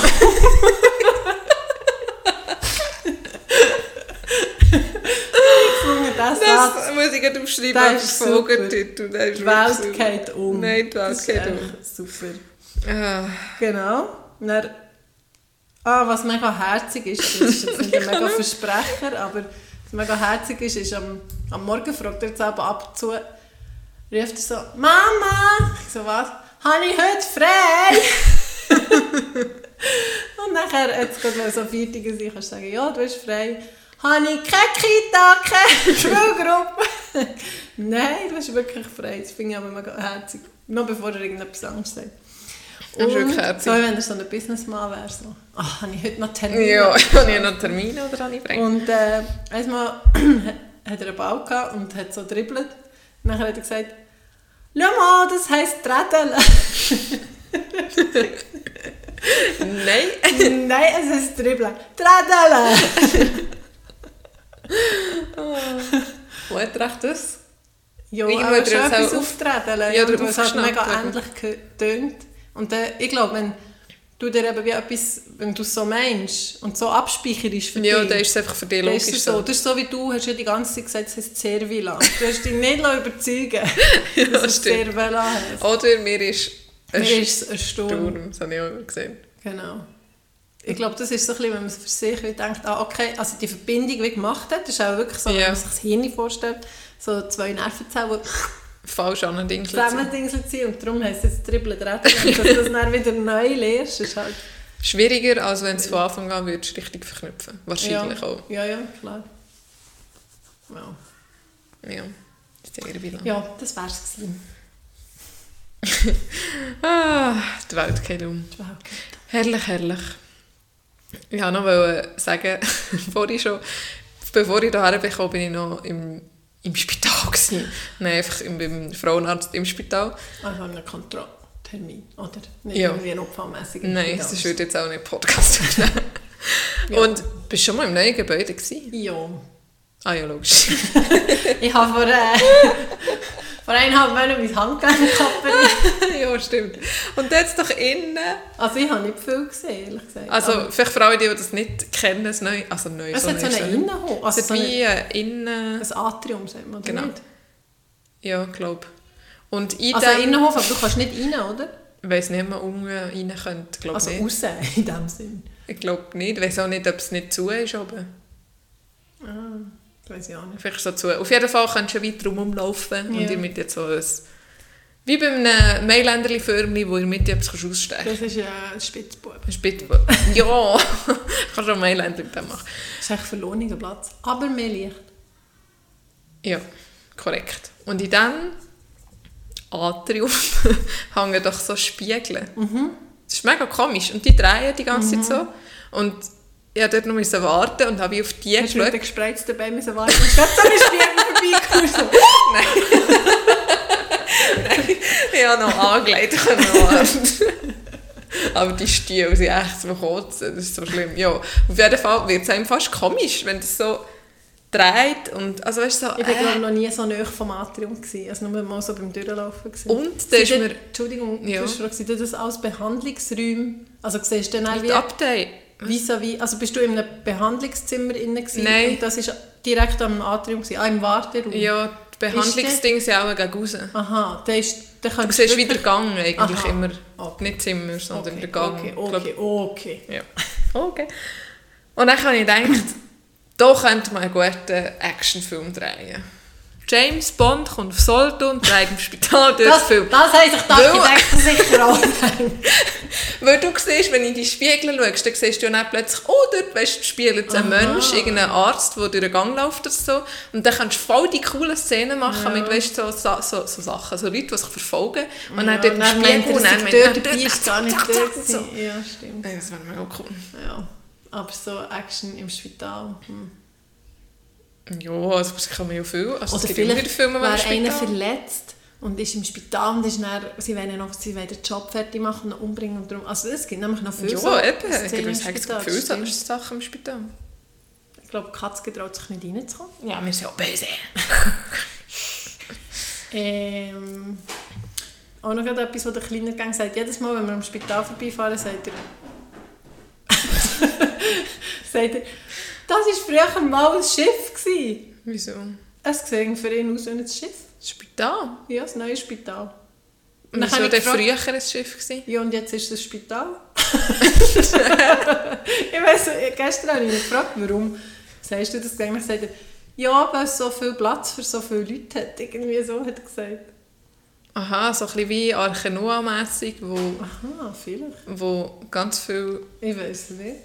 ich gefunden, das, Das muss ich gerade umschreiben Das als ist Folgetitel. Das ist die Welt super. geht um. Nein, die Welt Das ist geht um. Super. Ah, Genau. Dann, ah, was mega herzig ist, das ist jetzt nicht ein (laughs) mega Versprecher, aber was mega herzig ist, ist am, am Morgen fragt er jetzt aber ab und zu, ruft er so, Mama! Ich so, was? Habe ich heute frei? (laughs) (laughs) und nachher, jetzt geht man so Viertige sein, kannst du sagen, ja, du hast frei. Habe ich keine Kita, keine (laughs) Schulgruppe? (laughs) Nein, du hast wirklich frei. Das finde ich aber mega herzig. Noch bevor er irgendetwas anderes sagt. Das ist wirklich herzig. So, wenn er so ein Businessman wäre, so, ach, habe ich heute noch Termine? ja, (laughs) habe ich noch Termine oder habe ich frei? Und äh, einmal (clears throat) hat er einen Ball gehabt und hat so dribbelt. Dann hat er gesagt, schau mal, das heisst Trädeln. Nein. Nein, es heisst Dribbeln. Trädeln! Wo hat das? Ja, aber er schon etwas auch aufträdeln. Ja, Ja, und es hat mega ähnlich getönt. Und äh, ich glaube, wenn du dir eben wie etwas, wenn du es so meinst und so abspeicherst für Ja, dich, dann ist es einfach für dich ist logisch es so. Das ist so wie du, hast ja die ganze Zeit gesagt, es heißt Servila. Du hast dich nicht überzeugen lassen, (laughs) dass es stimmt. Cervela heisst. Oder mir ist ein Mir ist es ein Sturm. Sturm, das habe ich auch gesehen. Genau. Ich glaube, das ist so ein bisschen, wenn man für sich denkt, ah, okay, also die Verbindung wie gemacht hat, ist auch wirklich so, wenn Ja. man sich das Hirn vorstellt, so zwei Nervenzellen, die (laughs) Falsch an den Ding zusammendingselt sind und darum heisst es jetzt Retten. Und dass du das dann wieder neu lernst, ist halt... Schwieriger, als wenn es von Anfang an würdest, richtig verknüpfen. Wahrscheinlich ja. auch. Ja, ja, klar. Ja, Ja. Sehr bilang. ja das wäre es gewesen. (laughs) Ah, die Welt geht um. Das wär- Herrlich, herrlich. Ich wollte noch sagen, (laughs) vorhin schon, bevor ich hierher bekam, bin ich noch im, im Spital. Gewesen. Nein, einfach im, beim Frauenarzt im Spital. Also einen Kontrolltermin, oder? Nicht Ja. irgendwie notfallmässig. Nein, das würde jetzt auch nicht Podcast. (laughs) Ja. Und bist du schon mal im neuen Gebäude gewesen? Ja. Ah ja, logisch. (laughs) Ich habe vor, äh, Vor eineinhalb Monaten mein Handgelenk kappen. (laughs) ja, stimmt. Und jetzt doch innen. Also ich habe nicht viel gesehen, ehrlich gesagt. Also Aber vielleicht für alle, die das nicht kennen, das neu, also neu, es so hat so es nicht. Innenhof. Es Also hat so wie eine, ein innen... ein Atrium, sagt man, Genau. nicht? Ja, glaube Und in Also dem... Innenhof, aber du kannst nicht rein, oder? Ich weiss nicht, ob man unten rein könnte. Glaub Also nicht. raus, (laughs) in dem Sinn. Ich glaube nicht. Ich weiss auch nicht, ob es nicht zu ist oben. Ah, weiß ich auch nicht. Vielleicht so zu. Auf jeden Fall kannst du weiter rumlaufen und Ja. ihr mit jetzt so ein... Wie bei einem Mailänderli-Firmli, wo ihr mit etwas kannst ausstechen Das ist ja ein Spitzbub. kannst. Bitte... (laughs) Ja! (laughs) kannst du auch Mailänderli mit dem machen. Das ist echt verlorener Platz. Aber mehr Licht. Ja, korrekt. Und in diesem Atrium (laughs) hängen doch so Spiegel. Das ist mega komisch. Und die drehen die ganze Zeit so. Und ich musste dort noch müssen warten und habe auf die Hast du mit geschaut. den gespreizten Beinen müssen warten? Ich habe so einen Spiegel vorbeigekommen. (laughs) Ich habe noch angelegt warten. Aber die Stiele sind echt zum Kotzen. Das ist so schlimm. Ja, auf jeden Fall wird es einem fast komisch, wenn das so dreht. Und, also weißt du, so, Ich war äh, noch nie so nah vom Atrium. Gewesen. Also nur mal so beim Durchlaufen. Gewesen. Und da ist mir- Entschuldigung, Ja. du hast sind das alles Behandlungsräume? Also siehst du dann auch mit wie, Update. Vis-à-vis, also bist du in einem Behandlungszimmer innen gewesen Nein. und das ist direkt am Atrium gewesen, ah, im Warteraum? Ja, die Behandlungsdinge sind auch gegen raus. Aha, da ist, da Du siehst wirklich- wieder Gang eigentlich Aha. immer. Okay. Nicht Zimmer, sondern okay, der Gang. Okay, okay, okay. Ja. Okay. Und dann habe ich gedacht, da könnte man einen guten Actionfilm drehen. James Bond kommt auf Soldo und dreht im Spital durch Das, Film. das die Weil- Architekten sicher auch gedacht. (laughs) Weil du siehst, wenn du in die Spiegel schaust, dann siehst du ja plötzlich, oh, dort weißt, du, spielt jetzt ein. Mensch, irgendein Arzt, der durch den Gang läuft oder so. Und dann kannst du voll die coolen Szenen machen Ja. mit weißt, so, so, so, so Sachen, so Leute, die sich verfolgen. Und Ja, dann dort im Spiegel und dann dort dabei ist gar nicht dort so. Ja, stimmt. Das wäre mega cool. Ja. Aber so Action im Spital. Hm. Ja, also es kann man ja viel. Also, Oder vielleicht Filme, die einer verletzt und ist im Spital und ist dann, sie wollen noch sie wollen den Job fertig machen und umbringen. Und darum, also es gibt nämlich noch viele so Ja, eben. Ich Szenen sagen, es gibt viele das stimmt. Sachen im Spital. Ich glaube, die Katze traut sich nicht reinzukommen. Ja, wir sind auch böse. (laughs) Ähm, auch noch etwas, was der kleine Gang sagt. Jedes Mal, wenn wir am Spital vorbeifahren, sagt er... (laughs) sagt er, das war früher mal ein Schiff. Gewesen. Wieso? Es sieht für ihn aus wie ein Schiff. Das Spital? Ja, das neue Spital. Und dann wieso gefragt- früher ein Schiff gewesen? Ja, und jetzt ist es ein Spital. (laughs) ich weiss, gestern habe ich ihn gefragt, warum sagst du das eigentlich? Sagt er, ja, weil es so viel Platz für so viele Leute hat. Irgendwie so hat er gesagt. Aha, so ein bisschen wie Arche Noah-mässig, wo, Aha, vielleicht. wo ganz viel... Ich weiß es nicht.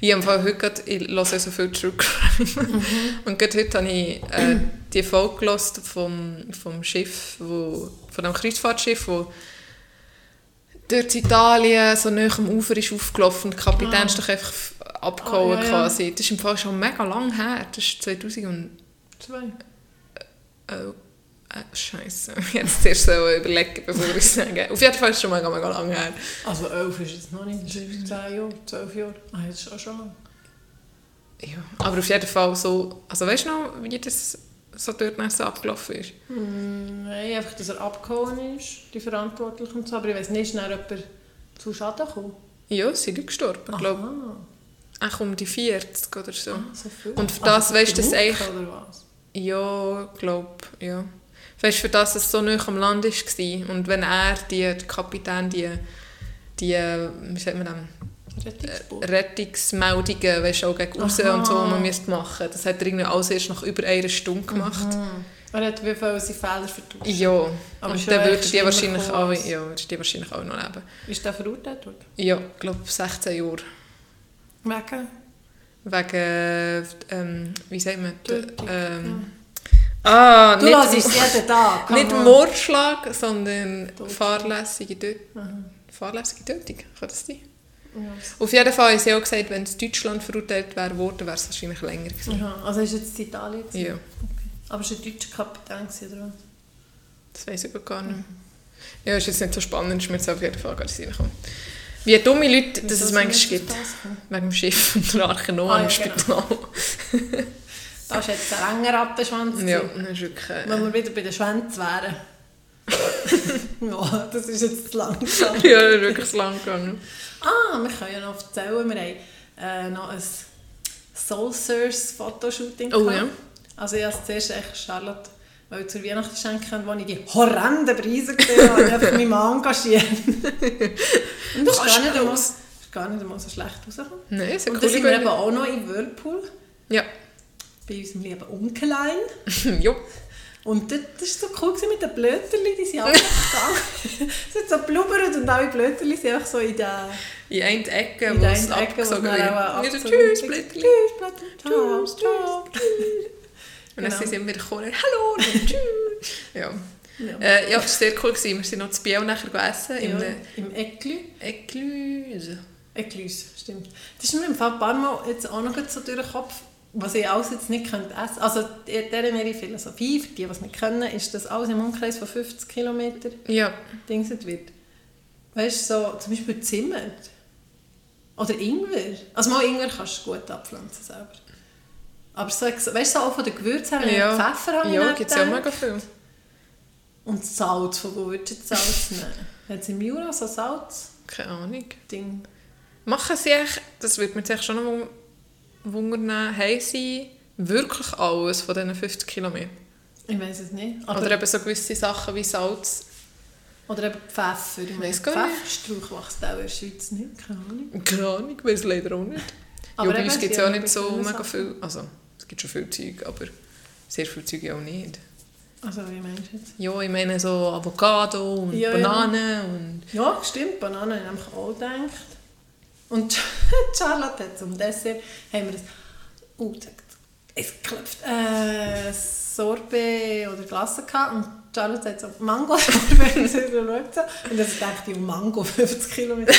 Ich habe im Fall heute gerade, ich höre ja so viel True Crime. Mhm. Und gerade heute habe ich äh, die Folge gehört vom, vom Schiff, wo, von dem Kreuzfahrtschiff, wo durch Italien so nahe am Ufer ist aufgelaufen und der Kapitän Ah. ist doch einfach abgehauen Ah, ja, quasi. Das ist im Fall schon mega lang her. Das ist 2000 und... Oh, äh, Scheiße. (laughs) Jetzt zuerst so überlegen, bevor ich sage. Auf jeden Fall ist es schon mega, mega lang her. Also elf ist es noch nicht, das ist zehn Jahre, zwölf Jahre. Ah, das ist auch schon lang. Ja, aber auf jeden Fall so... Also weißt du noch, wie das so dort so abgelaufen ist? Hm, nein, einfach, dass er abgehauen ist, die Verantwortlichen und so. Aber ich weiß nicht, ist dann jemand zu Schaden gekommen? Ja, sie sind gestorben. Ich glaube, auch um die 40 oder so. Ah, so. Und für das, weißt du, das eigentlich-? Ja, ich glaube, ja. Weißt du, für das es so nah am Land war und wenn er, die, der Kapitän, die, die, wie sagt man das, Rettungsboot. Rettungsmeldungen, weißt du, auch gegen raus Aha. und so, man müsste machen. Das hat er irgendwie alles erst nach über einer Stunde gemacht. Er hat wie viele seine Fehler vertuscht. Ja, Aber und dann die schlimmer wahrscheinlich auch, ja, die wahrscheinlich auch noch leben. Ist der verurteilt worden? Ja, ich glaube 16 Jahre. Wegen? Wegen, ähm, wie sagt man, Tötung, ähm, ah, Du nicht, hörst es jeden Tag. (laughs) nicht. Mordschlag, sondern fahrlässige Tötung. Aha. Fahrlässige Tötung, kann das sein? Ja. Auf jeden Fall haben sie auch gesagt, wenn es Deutschland verurteilt wäre worden, wäre es wahrscheinlich länger gewesen. Aha. Also ist jetzt in Italien? gewesen? Ja, Aber es war ein deutscher Kapitän, oder was? das weiß ich gar nicht mehr. Ja, ist jetzt nicht so spannend, ist mir jetzt auf jeden Fall gar nicht reingekommen. Wie dumme Leute, dass Wieso es manchmal gibt. das? Wegen dem Schiff und der Arche Noah Ah, im ja, genau. (laughs) Das ist jetzt ein langer Rattenschwanz. Ja, das ist wirklich... Äh, Wenn wir wieder bei den Schwänzen wären. (laughs) ja, das ist jetzt zu langsam. ja, das ist wirklich zu lang gegangen. Ah, wir können ja noch erzählen, wir haben äh, noch ein Soul Sirs Fotoshooting Oh, gehabt. ja. Also ich habe zuerst echt Charlotte weil zur Weihnachten schenken, wo ich die horrenden Preise gesehen habe, ich meinen Mann engagiert. (laughs) Und das ist gar, nicht einmal, ist gar nicht einmal so schlecht rausgekommen. Nein, ist Und eine dann sind wir eben auch noch in Whirlpool, Ja. Bei unserem lieben Onkelein. (laughs) jo. Und das, das war so cool mit den Blöterli, die sind alle (laughs) gegangen. es hat so blubbert und alle Blöterli sind einfach so in der... In einer Ecke, In wo es es abgesogen wird. abgesogen Tschüss. Blättchen. Tschüss. Ciao, Tschüss, ciao. Und dann Genau. sind wieder gekommen, hallo und (laughs) tschüss. ja. Ja. Äh, ja, das war sehr cool. Gewesen. Wir sind noch zu Biel nachher gegessen, Ja, Im Eklü. Ecluse. Eklüs, stimmt. Das ist mir im Fall ein paar Mal jetzt auch noch so durch den Kopf, was ich alles jetzt nicht könnte essen Also deren ihre Philosophie, für die, die es nicht können, ist, dass alles im Umkreis von 50 Kilometern Ja. dingset wird. Weißt du, so, zum Beispiel Zimt. Oder Ingwer. Also mal Ingwer kannst du gut abpflanzen selber. Aber so, weißt du, so auch von den Gewürzen her, ja. Pfeffer habe ich Ja, gibt es ja mega viel. Und Salz, von wo würdest du Salz nehmen? Hat es im Jura so Salz-Ding? Keine Ahnung. Machen sie echt, das würde mich jetzt schon noch wun- wundern, haben sie wirklich alles von diesen 50 Kilometern? Ich weiß es nicht. Oder eben so gewisse Sachen wie Salz. Oder eben Pfeffer. Ich Weiss gar nicht. Pfefferstrauch wächst auch in der Schweiz nicht, keine Ahnung. Keine Ahnung, weiß leider auch nicht. Aber ja, bei uns gibt es ja nicht so mega viel. Also, es gibt schon viel Zeug, aber sehr viel Zeug auch nicht. Also, wie meinst du jetzt? Ja, ich meine so Avocado und Ja, ja. Bananen und... Ja, stimmt, Bananen habe ich auch gedacht. Und (laughs) Charlotte hat zum Dessert, haben wir das, oh, es- klopft, äh, Sorbet oder Glasse gehabt und Charlotte hat so Mango-Sorbet (laughs) und sie schaut so. Und dann dachte ich, Mango, (laughs) 50 Kilometer.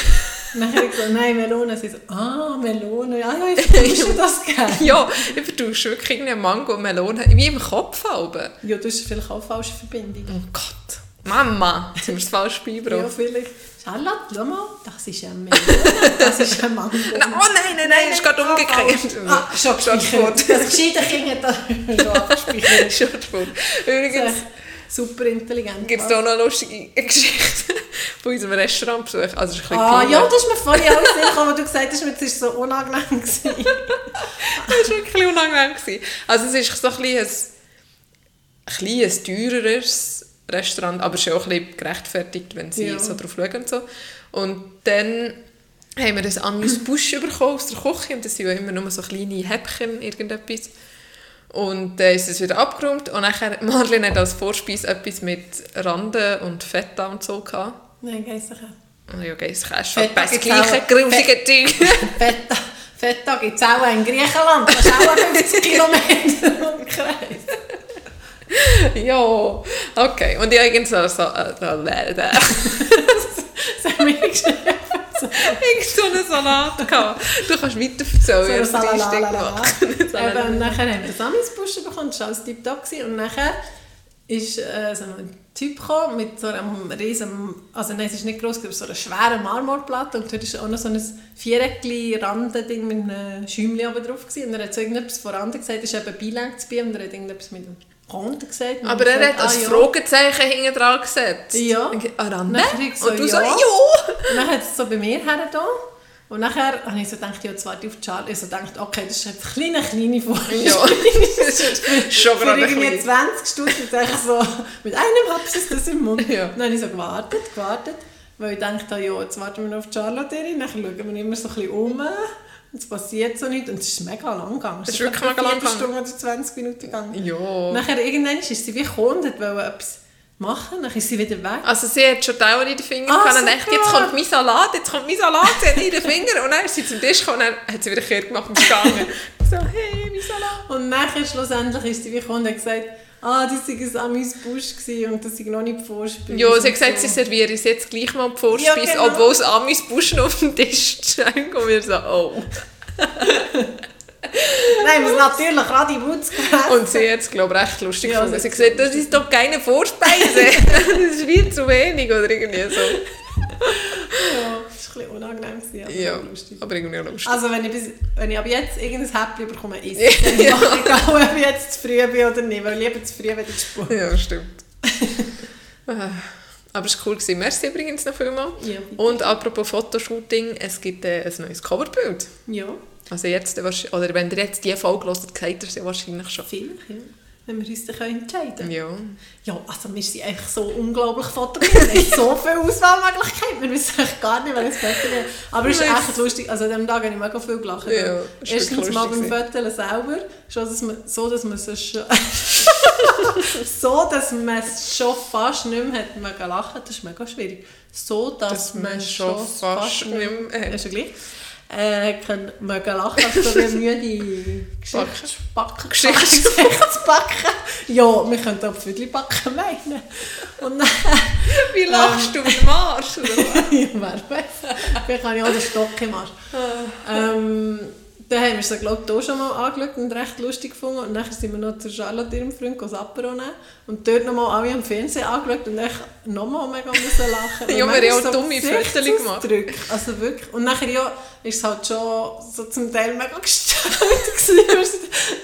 Dann habe ich gesagt, nein, Melone. Sie so, ah, Melone, ja, ja, ich wünsche das gerne. Ja, ich vertausche wirklich irgendwie Mango und Melone. Wie im Kopf halten. Ja, du hast vielleicht auch eine falsche Verbindung. Oh Gott. Mama, jetzt haben wir es falsch Ja, beigebracht. vielleicht. Mal, das ist ein Melone, das ist ein Mango. (laughs) Oh nein, nein, nein, ist gerade umgekehrt. Ah, schon (laughs) gespeichert. Das gescheite Kind hat (laughs) das schon. Das Übrigens Super intelligent. gibt es da noch eine lustige Geschichte von unserem Restaurantbesuch. Also, ist ein Ah, ja, das ist mir vorhin auch gekommen, wo du gesagt hast, es war so unangenehm. Das war wirklich unangenehm. Also es ist so ein bisschen ein, ein, ein teureres Restaurant, aber schon auch ein bisschen gerechtfertigt, wenn sie Ja. so drauf schauen und so. Und dann haben wir ein Amuse-Busch (clears throat) bekommen aus der Küche und das sind ja immer nur so kleine Häppchen, irgendetwas. Und dann ist es wieder abgeräumt und nachher, Marlene hat als Vorspeise etwas mit Rande und Feta und so gehabt. Nein, Geissachen. Und ja, es ist schon das gleiche grusige Zeug. (laughs) Feta, Feta gibt es auch in Griechenland. Das ist auch 50 (laughs) Kilometer Umkreis. (laughs) ja, okay. Und ich habe irgend so, so äh, haben wir geschrieben. irgend so einen Salat gehabt. Du kannst weiter erzählen, So so ein ein Einstieg Salalalala. machen. Eben, nachher haben wir das Amisbuschen bekommen, das war alles tiptop. Und nachher ist äh, so ein Typ gekommen mit so einem riesen, also nein, es ist nicht gross, aber so einer schweren Marmorplatte und dort war auch noch so ein viereckli Randending mit (laughs) einem Schäumchen oben drauf gewesen. und er hat so irgendetwas voran gesagt, das ist eben Beilang zu und er hat irgendetwas mit dem Konten gesagt. Aber ich er gesagt, hat ein ah, ja. Fragezeichen hinten dran gesetzt. Ja. Nachher ich so, Und du so, ja. ja. Und dann hat es so bei mir her da. Und nachher habe ich so gedacht, ja, jetzt warte ich auf Charlie. Ich so gedacht, okay, das ist jetzt eine kleine, kleine Vorstellung. Ja, (laughs) das ist schon Für gerade ein irgendwie bisschen... 20 Stunden jetzt einfach so, mit einem Haps ist das im Mund. Ja. Dann habe ich so gewartet, gewartet, weil ich dachte, ja, jetzt warten wir noch auf Charlotte dann schauen wir immer so ein bisschen um. Es passiert so nichts und es ist mega lang gegangen. Es ist wirklich mega lang gegangen. Stunde oder 20 Minuten gegangen. Ja. Nachher irgendwann ist sie wie gekommen wollte etwas machen, dann ist sie wieder weg. Also sie hat schon Dauer in den Fingern Ah, gehabt und dachte, jetzt kommt mein Salat, jetzt kommt mein Salat, sie hat in den Fingern und dann ist sie zum Tisch gekommen und dann hat sie wieder kehrt gemacht und gegangen. (laughs) so, hey, mein Salat. Und nachher schlussendlich ist sie wie gekommen und hat gesagt, ah, das war ein Amüs-Busch gewesen und das sei noch nicht Vorspeise. Ja, sie hat gesagt, sie so. servieren es jetzt gleich mal die Vorspeise, Ja, genau. obwohl es Amis Buschen auf dem Tisch steht. Und wir so, oh. (laughs) Nein, wir natürlich gerade im gegessen. Und sie hat es, glaube ich, recht lustig Ja, gefunden. sie Sie hat gesagt, das ist doch keine Vorspeise. (laughs) das ist viel zu wenig oder irgendwie so. Ja, das war bisschen unangenehm gewesen, aber Ja, lustig. aber irgendwie auch lustig. Also wenn ich, bis, wenn ich ab jetzt irgendein Häppchen bekomme, esse ich es. Ja. Egal, ob ich jetzt zu früh bin oder nicht, weil ich lieber zu früh wieder zu spät. Ja, stimmt. (laughs) Ah, aber es war cool. Gewesen. Merci übrigens noch vielmals. Ja. Und apropos Fotoshooting, es gibt äh, ein neues Coverbild. ja, Also jetzt, wahrsch- oder wenn ihr jetzt diese Folge hört, kennt ihr sie wahrscheinlich schon. vielleicht, ja. Wenn wir uns dann entscheiden können. Ja. Ja, also wir sind einfach so unglaublich fotografiert. Wir haben so (laughs) viele Auswahlmöglichkeiten. Wir wissen eigentlich gar nicht, welches Foto wir Aber es ist echt lustig. Also an diesem Tag habe ich mega viel gelacht. Ja, ist Erstens mal beim Foto selber, schon, dass man, so dass man es schon... (laughs) so, dass man es schon fast nicht mehr hat mögen lachen. Das ist mega schwierig. So, dass, Dass man es schon fast fast nicht mehr. Ist ja gleich. Äh, können mögen lachen, also so wie müde Backen. Geschichtsbacken. Geschichts- Geschichtsbacken. Ja, wir können auch Pfüdli backen meinen. Und dann... Wie lachst du mit dem Arsch? Oder was? (laughs) ja, wer weiß. Vielleicht habe ich auch den Stock im Arsch. ähm, dann haben wir es, glaube ich, hier schon mal angeschaut und recht lustig gefunden. Und dann sind wir noch zu Charlotte, ihrem Freund, das Apero nehmen. Und dort noch mal alle am Fernsehen angeschaut und dann nochmal mega müssen lachen. (laughs) Ja, wir haben auch manchmal dumme Fotos gemacht. Also wirklich. Und nachher ja, ist es halt schon so zum Teil mega gestört (laughs) gewesen.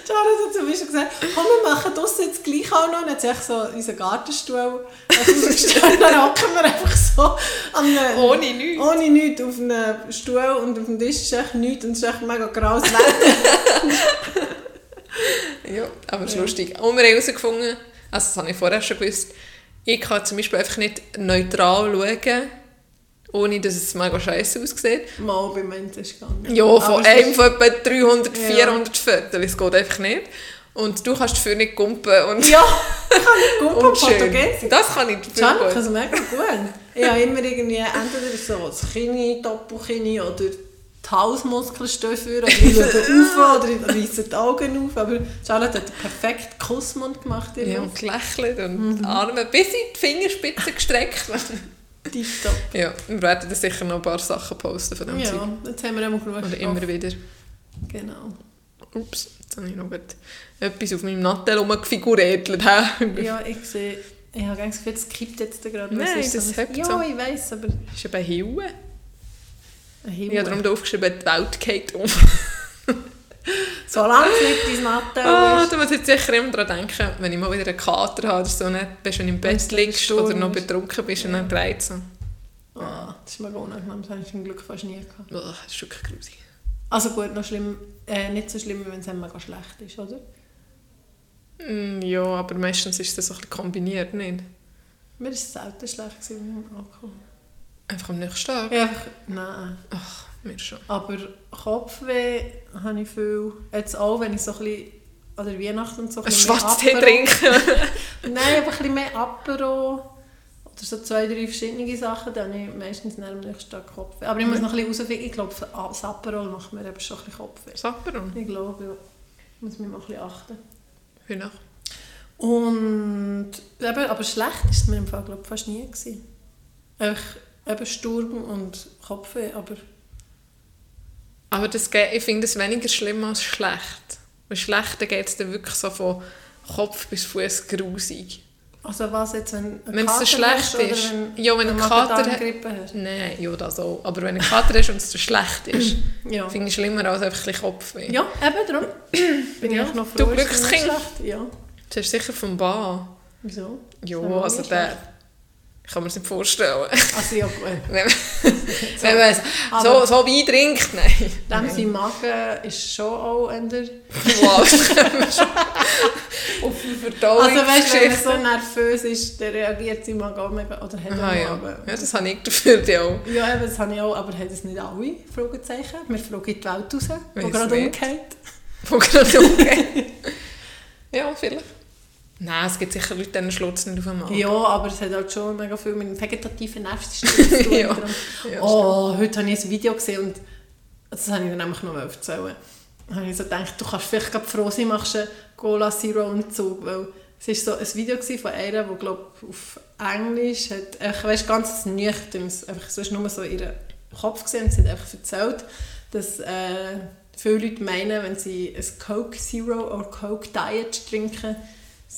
Charlotte hat zum Beispiel gesagt, komm, wir machen das jetzt gleich auch noch. Und sie echt so unseren Gartenstuhl rausgestellt. (laughs) Dann hocken wir einfach so an einem, Ohne nichts. ohne nichts auf einem Stuhl und auf dem Tisch ist echt nichts und es ist echt mega graues Wetter. (laughs) Ja, aber es ist Ja. lustig. Und wir haben herausgefunden, also das habe ich vorher schon gewusst, ich kann zum Beispiel einfach nicht neutral schauen, ohne dass es mega scheiße aussieht. Mal bei Mensch ist gegangen. Ja, von Aber einem von etwa 300, Ja. 400 Fotos, es geht einfach nicht. Und du kannst dafür nicht kumpen und, Ja, ich kann nicht gut (laughs) und schön. Das kann ich dafür Can gut. kann es mega gut. Ich habe immer irgendwie entweder so das Kinn, Doppelkinn oder die Halsmuskeln stehen für, oder ich schaue auf oder ich reisse die Augen auf. Aber Charlotte hat einen perfekten Kussmund gemacht. Ja, und gelächelt und die Arme bis in die Fingerspitze gestreckt. (laughs) Tipptopp. ja, wir werden dann sicher noch ein paar Sachen posten von dem Zeug. Ja, jetzt haben wir immer genug Oder immer wieder. Genau. Ups, jetzt habe ich noch etwas auf meinem Nattel rumgefiguriert. (laughs) Ja, ich sehe... Ich habe ganz das Gefühl, es kippt jetzt gerade. Was Nein, ist das so? hebt Ja, so. ich weiss, aber... ist eben Hilfe. Ich habe darum da aufgeschrieben, die Welt geht um. (laughs) Solange es nicht dein Nattel Ah, ist. da muss ich jetzt sicher immer daran denken, wenn ich mal wieder einen Kater habe oder so, nicht, bist du im Bett liegst oder noch betrunken bist und Ja. dann dreht so. Ah, das ist mega unangenehm. Das habe ich zum Glück fast nie gehabt. Ugh, Das ist wirklich grusig. Also gut, noch schlimm, äh, nicht so schlimm, wenn es mega schlecht ist, oder? Mm, Ja, aber meistens ist das so ein bisschen kombiniert, nicht? Mir war es selten schlecht mit dem Alkohol. Einfach am nächsten Tag. Ja, einfach, nein. Ach, mir schon. Aber Kopfweh habe ich viel. Jetzt auch, wenn ich so ein bisschen, oder Weihnachten und so ein bisschen Schwarztee Apero- trinken. (laughs) Nein, aber ein bisschen mehr Apero. Oder so zwei, drei verschiedene Sachen, dann habe ich meistens am nächsten Tag Kopfweh. Aber ich muss Mhm. noch ein bisschen herausfinden, ich glaube, das Aperol macht mir eben schon ein bisschen Kopfweh. Sapperon. Ich glaube, ja. Ich muss mich mal ein bisschen achten. Wie nach? Und aber schlecht war es mir im Fall glaub, ich, fast nie. Gewesen. Einfach eben Sturm und Kopfweh, aber Aber das ich finde es weniger schlimm als schlecht. Bei schlechten geht es dann wirklich so von Kopf bis Fuß grusig. also was jetzt, wenn ein Wenn es so Kater schlecht ist. wenn Ja, wenn ein du Kater hast. Nein, ja, das auch. Aber wenn ein Kater ist und es so schlecht ist, (clears throat) Ja. finde ich schlimmer als einfach ein Kopfweh. ja, eben darum (clears throat) bin Ja, ich noch du froh, nicht Glückskind. Ja, Das ist sicher vom Bahn. wieso? Ja, also der... Ich kann mir das nicht vorstellen. Also ja, gut. (laughs) wenn man (laughs) so, so Wein trinkt, nein. Dem sein Magen ist schon auch in der... Wow, auf (laughs) die Verdauung Also weißt du, wenn er so nervös ist, dann reagiert sein Magen auch mega... Oder hat er Aha, ja. Magen. ja, das habe ich dafür ja auch. Ja, eben, das habe ich auch, aber haben das nicht alle? Fragezeichen. Wir fragen in die Welt raus, Weiss die gerade umgeht. Wo gerade umgeht. ja, vielleicht. Nein, es gibt sicher Leute, denen schlägt es nicht auf den Magen. Ja, aber es hat halt schon mega viel mit dem vegetativen Nervensystem (laughs) zu tun. Ja. Oh, heute habe ich ein Video gesehen und das habe ich dann nämlich noch erzählen. Da habe ich so gedacht, du kannst vielleicht gerade froh sein, machst einen Cola Zero und weil es war so ein Video von einer, die glaube auf Englisch hat, ich weiß ganz nüchternes, einfach so ist nur so ihren Kopf gesehen und sie hat einfach erzählt, dass äh, viele Leute meinen, wenn sie ein Coke Zero oder Coke Diet trinken,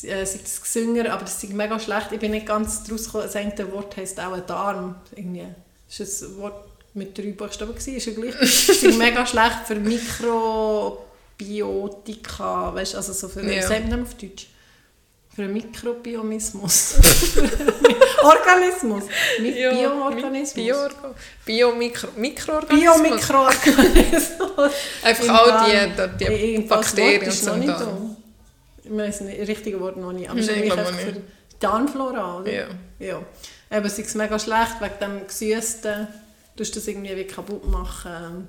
äh, sei das gesünger, aber das ist mega schlecht. Ich bin nicht ganz draus gekommen, das eine Wort heisst auch ein Darm. Irgendwie. Das ist ein Wort, mit drei Buchstaben war, ist ja gleich. Sie sind mega schlecht für Mikrobiotika, weißt du, also so für, Ja. ja. sagt man das auf Deutsch? Für einen Mikrobiomismus. (laughs) Organismus. Mit Bioorganismus. Bio, Bio Mikro, Mikroorganismus. Biomikroorganismus. Einfach Im all die, die, die Bakterien und ist so. Weiß nicht, das richtige Wort noch nicht. Aber einfach ich für die Darmflora, oder? Ja. ja. Eben, es ist mega schlecht, wegen dem Gesüßten. Du musst das irgendwie wie kaputt machen.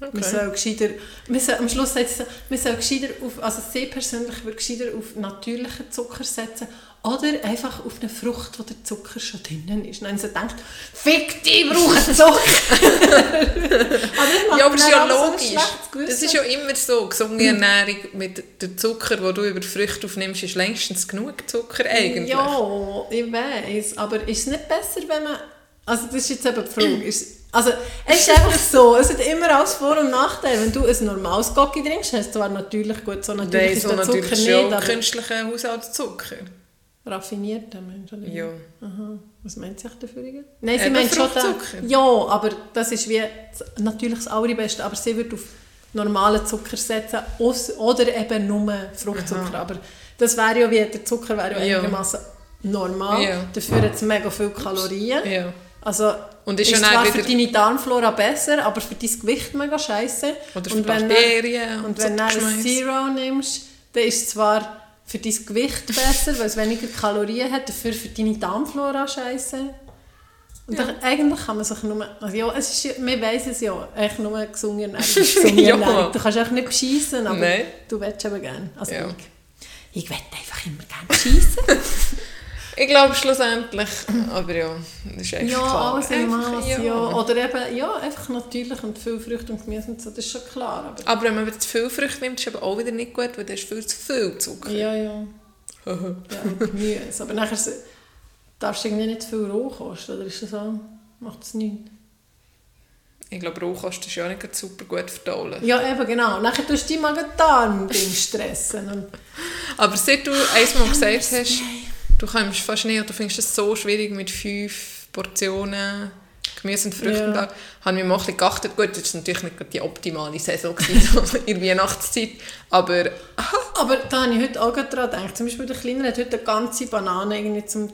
Okay. Man soll gescheiter, man soll, am Schluss sagt man soll gescheiter auf, also sie persönlich würde gescheiter auf natürlichen Zucker setzen oder einfach auf eine Frucht, wo der Zucker schon drinnen ist. Und dann sie denkt, fick dich, ich brauche Zucker. (laughs) aber Ja, aber ist ja so ein logisch. schlechtes Das ist ja immer so. Gesunde Ernährung mit dem Zucker, den du über die Früchte aufnimmst, ist längstens genug Zucker eigentlich. Ja, ich weiß. Aber ist es nicht besser, wenn man... Also das ist jetzt eben die Frage. Ist, also es ist einfach so, es hat immer alles Vor- und Nachteile. Wenn du ein normales Gocki trinkst, hast du zwar natürlich gut, so natürlich Nein, ist so der Zucker natürlich nicht, schon aber künstlicher Haushaltszucker. Raffinierter Mensch. Oder? Ja. Aha. Was meint sie dafür? Nein, sie Eben meint schon... Den, ja, aber das ist wie natürlich das Allerbeste. Aber sie wird auf normalen Zucker setzen oder eben nur Fruchtzucker. Aha. Aber das wäre ja wie, der Zucker wäre ja Ja. einigermaßen normal. Ja. Dafür hat es mega viele Kalorien. Ja. Also Und ist ist, zwar für deine Darmflora besser, aber für dein Gewicht mega scheiße. Oder für und wenn Bakterien dann, und und wenn du. Zero nimmst, dann ist es zwar für dein Gewicht besser, weil es weniger Kalorien hat, dafür für deine Darmflora scheiße. Und Ja. eigentlich kann man sich nur, also ja, es ist, wir weiss es ja, eigentlich nur gesunde (laughs) Ja. Du kannst auch nicht beschissen, aber Nein. du willst aber gerne. Also Ja. ich, ich will einfach immer gerne beschissen. (laughs) Ich glaube schlussendlich, aber ja, das ist echt Ja, klar. alles im Maß, ja. Oder eben, ja, einfach natürlich und viel Früchte und Gemüse und so, das ist schon klar. Aber Aber wenn man zu viel Früchte nimmt, ist es aber auch wieder nicht gut, weil da ist viel zu viel Zucker. ja, ja. (laughs) ja, Gemüse. Aber nachher darfst du irgendwie nicht zu viel roh kosten, oder ist das so? Macht es nichts? Ich glaube, Rohkost ist ja nicht gerade super gut verdauen. Ja, eben, genau. Nachher tust du die Magen-Darm-Ding stressen. Und Aber seit du einmal gesagt hast, du kommst fast nicht, du findest es so schwierig mit fünf Portionen Gemüse und Früchte Ja. am Tag, habe ich mir mal ein bisschen geachtet. Gut, das war natürlich nicht die optimale Saison (laughs) in der Weihnachtszeit, aber Aber da habe ich heute auch gerade dran gedacht. Zum Beispiel der Kleine hat heute eine ganze Banane irgendwie zum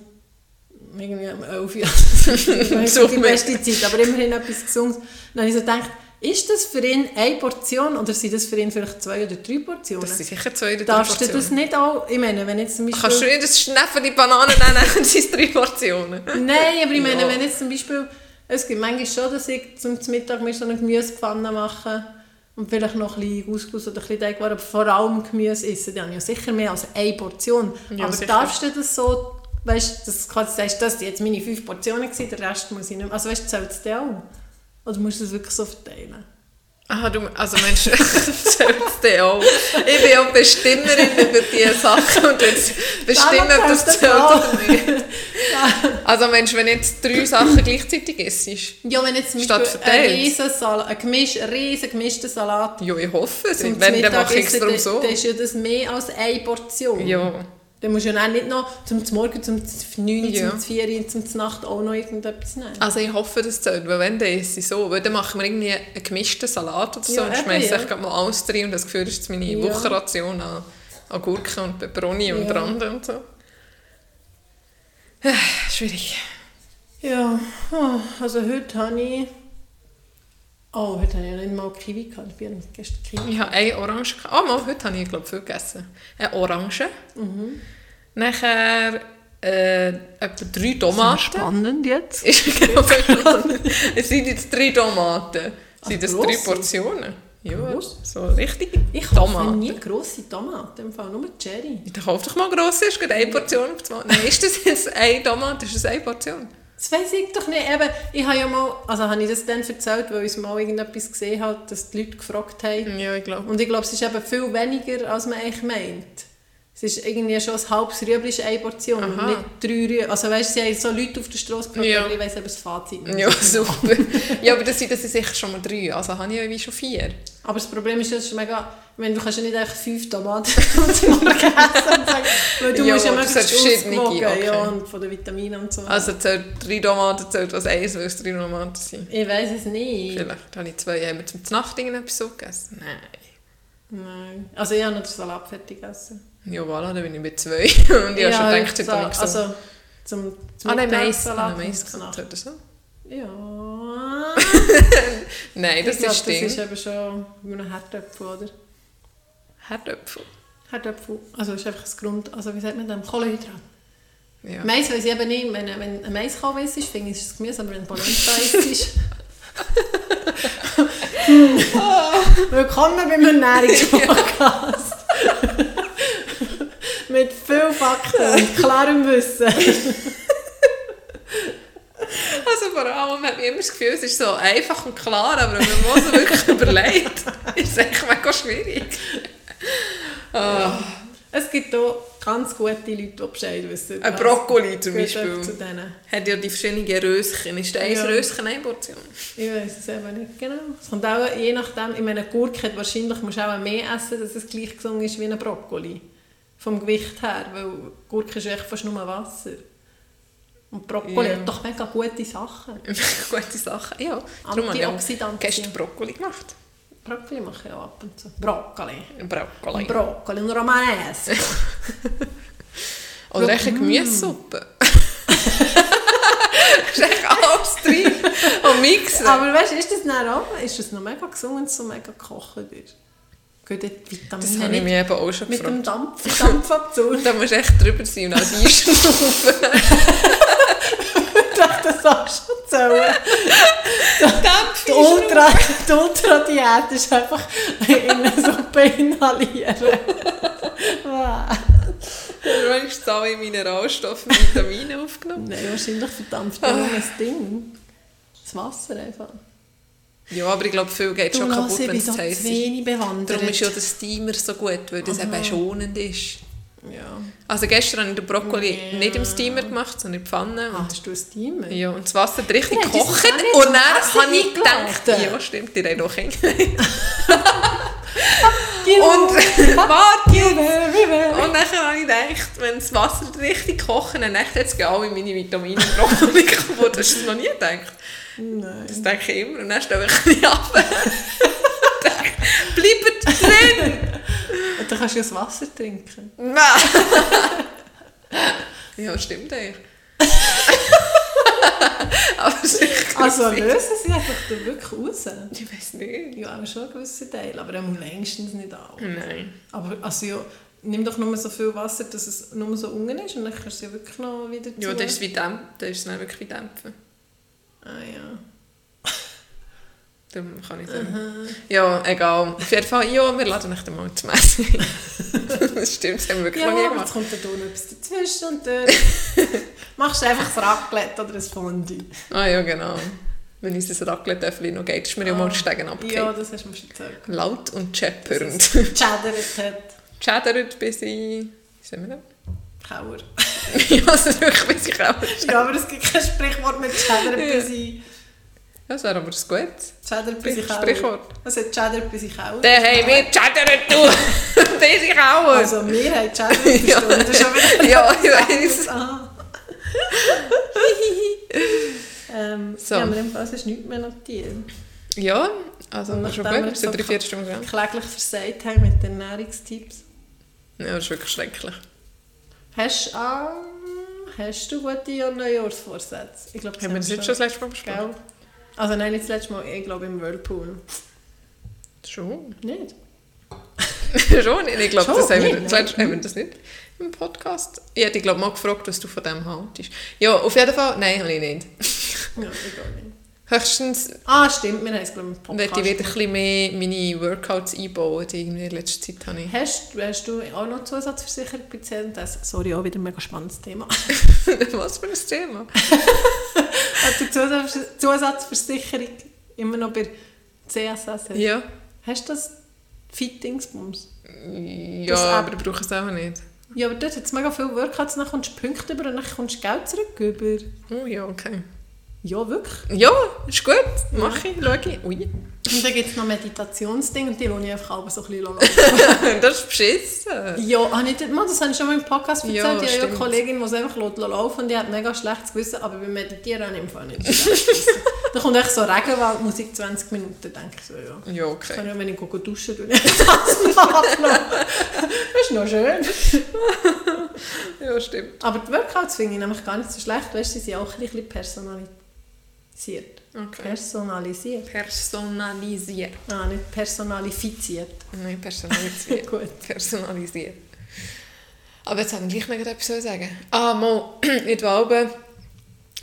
irgendwie um 11 Uhr. (laughs) das ist die beste Zeit, aber immerhin etwas Gesundes. Dann habe ich so gedacht, ist das für ihn eine Portion oder sind das für ihn vielleicht zwei oder drei Portionen? das sind sicher zwei oder drei Darfst du Portionen. das nicht auch, ich meine, wenn jetzt zum Beispiel... Kannst du nicht das Schneffen die Bananen nehmen, (laughs) dann sind es drei Portionen. Nein, aber ich meine, Ja. wenn jetzt zum Beispiel... Es gibt manchmal schon, dass ich zum Mittag mir so eine Gemüsepfanne mache und vielleicht noch ein bisschen Couscous oder ein bisschen Teigwaren, aber vor allem Gemüse essen, dann ja sicher mehr als eine Portion. Ja, aber sicher. darfst du das so, weißt du, das kannst du sagen, das sind jetzt meine fünf Portionen gewesen, der Rest muss ich nicht mehr... Also weißt du, zählt es dir auch? Oder musst du das wirklich so verteilen? Aha, du, also Mensch, (laughs) zählt's dir auch. Ich bin auch Bestimmerin über diese Sachen und jetzt bestimmen, ob das zählt oder nicht. (laughs) Also Mensch, wenn jetzt drei Sachen gleichzeitig isst, Ja, wenn jetzt zum Beispiel ein riesen Salat, ein, gemisch, ein riesen gemischter Salat ja, ich hoffe es. Wenn, dann mache ich es darum so. dann ist ja das mehr als eine Portion. Ja, Dann musst du ja nicht noch zum Morgen, zum 9, Ja. zum 4 und zum Nacht auch noch irgendetwas nehmen. also ich hoffe, das zählt, weil wenn, dann ist es so. Weil dann machen wir irgendwie einen gemischten Salat oder so Ja, und eben, schmeiße ja. mal alles drin und das Gefühl das ist meine Ja. Wochenration an, Gurken und Peperoni und Ja. Rande und so. Äh, Schwierig. Ja, oh, also heute habe ich... Oh, heute habe ich ja nicht mal Kiwi gehabt. Ich bin gestern Kiwi. Ich habe eine Orange. gehabt. Ah, mal, heute habe ich glaube viel gegessen. Eine Orange. Mhm. Nachher äh, etwa drei Tomaten. spannend jetzt. Ist (laughs) genau spannend. es sind jetzt drei Tomaten. Sind das grosse? drei Portionen? Ja, Gross? so richtig Ich kaufe nie grosse Tomaten, im Fall nur Cherry. Ich kauf doch mal gross, ist gerade eine Portion. auf zwei- Nein, ist das jetzt eine Tomate? Ist das eine Portion? Das weiß ich doch nicht. Eben, ich habe ja mal, also habe ich das dann erzählt, weil ich mal irgendetwas gesehen habe, dass die Leute gefragt haben. Ja, ich glaube. Und ich glaube, es ist eben viel weniger, als man eigentlich meint. Es ist irgendwie schon ein halbes Rüebli ist eine Portion Aha. nicht drei Rüebli. Also weißt du, sie haben so Leute auf der Straße gefragt, Ja. aber ich weiss eben das Fazit nicht. Ja, super. (laughs) ja, aber das sind das sind sicher schon mal drei. Also habe ich ja wie schon vier. Aber das Problem ist, das ist mega... Ich meine, du kannst ja nicht einfach fünf Tomaten (laughs) zum Morgen essen und sagen, weil du Ja, musst ja möglichst hat verschiedene, okay. ja, und von den Vitaminen und so. Also zählt drei Tomaten, zählt was eins, weil es drei Tomaten sind. ich weiss es nicht. Vielleicht habe ich zwei. Haben wir zum Nacht irgendetwas so gegessen? Nein. Nein. Also ich habe noch den Salat fertig gegessen. Ja, voilà, dann bin ich bei zwei. (laughs) Und ich habe schon gedacht, so, heute habe ich so... Also zum, zum ah, nein, Mais. Ah, und Mais oder so? Ja. (laughs) Nein, das ich glaub, ist das ist eben schon wie ein Herdöpfel, oder? Herdöpfel. Herdöpfel. Also ist einfach das Grund... Also wie sagt man das? Kohlenhydrat. Ja. Mais weiss ich eben nicht. Wenn, wenn ein Maiskolben ist, finde ich, ist es Gemüse. Aber wenn Polenta ist... (laughs) Willkommen beim Ernährungspodcast. Viel Fakten (laughs) und klarem Wissen. (laughs) Also vor allem hat man immer das Gefühl, es ist so einfach und klar, aber wenn man so wirklich (laughs) überlegt, ist es echt mega schwierig. Ah, Es gibt auch ganz gute Leute, die Bescheid wissen. ein Brokkoli zum Beispiel. Zu denen. Hat ja die verschiedenen Röschen. Ist das ein Ja. Röschen eine Portion? Ich weiß es eben nicht genau. Es kommt auch je nachdem, ich meine, eine Gurke hat wahrscheinlich musst du auch mehr essen, dass es gleich gesund ist wie ein Brokkoli. Vom Gewicht her, weil Gurke ist echt fast nur Wasser. Und Brokkoli Ja. hat doch mega gute Sachen. (laughs) Gute Sache. Ja, Antioxidantien. gestern Brokkoli gemacht. Brokkoli mache ich auch ab und zu. Brokkoli. Brokkoli. Brokkoli und Romanesco. (laughs) Oder echt eine Gemüsesuppe. (laughs) ist echt alles drin. Und mixen. Aber weißt du, ist das dann auch, ist das noch mega gesund, wenn es so mega gekocht ist? Dort die Das habe ich mich eben auch schon mit gefragt. dem Dampf, Dampfabzug? (laughs) Da musst du echt drüber sein und alles einschnaufen. (laughs) Ich dachte, das auch schon zählen. Die Ultra, die Ultra-Diät ist einfach in eine Suppe inhalieren. Wow. Wenigstens alle Mineralstoffe und Vitamine aufgenommen. Nein, wahrscheinlich verdampft (laughs) nur ein Ding. Das Wasser einfach. Ja, aber ich glaube, viel geht schon Du kaputt, lass, ich wenn es zu heiß ist. Darum ist ja der Steamer so gut, weil das eben schonend ist. Ja. Also gestern habe ich den Brokkoli Ja. nicht im Steamer gemacht, sondern in die Pfanne. Ah, hast du ein Steamer? Ja, und das Wasser hat richtig Ja, auch nicht (laughs) (laughs) Und dann habe ich gedacht, ja stimmt, die haben doch Kinder. Und warte. Und dann habe ich gedacht, wenn das Wasser richtig kocht, dann jetzt gehen alle meine Vitamine Brokkoli kaputt. Hast du das noch nie gedacht? Nein. Das denke ich immer. Und dann stelle ich ein bisschen ab. (laughs) Bleibt drin! Und dann kannst du ja das Wasser trinken. Nein! (laughs) ja, stimmt eigentlich. (laughs) Also lösen sie einfach da wirklich raus. Ich weiß nicht. Ja, aber schon gewisse Teile, aber auch längstens nicht alle. Nein. Aber also ja, nimm doch nur so viel Wasser, dass es nur so unten ist und dann kannst du es ja wirklich noch wieder Ja, zu- das ist wie Dämpfen. Das ist dann wirklich wie Dämpfen. Ah ja. (laughs) Darum kann ich sagen. Ja, egal. Auf jeden Fall, ja, wir laden euch dann mal zum Essen (laughs) das stimmt, das haben wir wirklich Ja, noch nie aber jetzt gemacht. kommt da noch etwas dazwischen und dann (laughs) machst du einfach ein Raclette oder ein Fondue. Ah ja, genau. Wenn unser Raclette-Töffel noch geht, ist mir ja mal die Stegen Ja, abgegeben. das hast du mir schon gesagt. Laut und scheppernd. Chatteret hat Chattert bis ich... Wie sagen wir Kauer. (laughs) das? ja, also wirklich bis ich auch... Ja, aber es gibt kein Sprichwort mit Chatteret bis ich... Das wäre aber ein gutes Chatteret bis ich Kauer. Sprichwort. Es hat Chatteret bis ich Kauer. Der haben wir chattert, du! (laughs) bis ich auch! Also wir haben Ja. Das ist schon wieder Ja, ich. Ah. (laughs) ähm, So. Ja, wir haben fast nichts mehr notiert. Ja, also Und schon gut. wir Es so drei, vier Stunden. Kläglich versagt haben mit den Ernährungstipps. Ja, das ist wirklich schrecklich. Hast, ah, hast du gute Neujahrsvorsätze? Ich glaube, Haben wir das jetzt schon das letzte Mal besprochen? Gell? Also nein, nicht das letzte Mal, ich glaube im Whirlpool. Schon. Nicht? (laughs) schon nicht. Ich glaube, das haben wir, nicht, das letzte, haben wir das nicht im Podcast. Ich hätte glaube mal gefragt, was du von dem haltest. Ja, auf jeden Fall. Nein, habe ich nicht. Ja, egal nicht. Höchstens Ah, stimmt, wir haben es glaube ich im werde Podcast. ich wieder ein bisschen mehr meine Workouts einbauen, die irgendwie in letzter Zeit habe ich. Hast, hast du auch noch Zusatzversicherung bei CNTS? Sorry, auch wieder ein mega spannendes Thema. (laughs) was für ein Thema? (laughs) Hast du Zusatz, Zusatzversicherung immer noch bei CSS? Ja. Hast du das Fittingsbums? Ja, Das aber ich brauche es auch nicht. Ja, aber dort hat es mega viele Workouts, dann kommst du Punkte über und dann kommst du Geld zurück über. Oh ja, okay. Ja, wirklich. Ja, ist gut. Mach ich, schau ich. Ui. Und dann gibt es noch Meditationsdinge und die lasse ich einfach auch so ein bisschen laufen. (laughs) das ist beschissen. Ja, habe ich, das- Mann, das habe ich schon mal im Podcast erzählt. Ja, ich habe ja eine. Kollegin, die es einfach laufen und die hat mega schlechtes Gewissen, aber beim Meditieren habe ich im Fall nicht. (laughs) Da kommt echt so Regenwaldmusik 20 Minuten, denke ich so, ja. Ja, okay. kann ja, wenn ich gehe duschen, tue ich (laughs) das nachlassen. Das ist noch schön. Ja, stimmt. Aber die Workouts finde ich nämlich gar nicht so schlecht. Weißt du, sie sind auch ein bisschen personalisiert. Okay. Personalisiert. Personalisiert. Ah, nicht personalifiziert. Nein, personalisiert. (laughs) Gut. Personalisiert. Aber jetzt haben wir gleich noch etwas sagen. Ah, mal, (clears throat) ich glaube,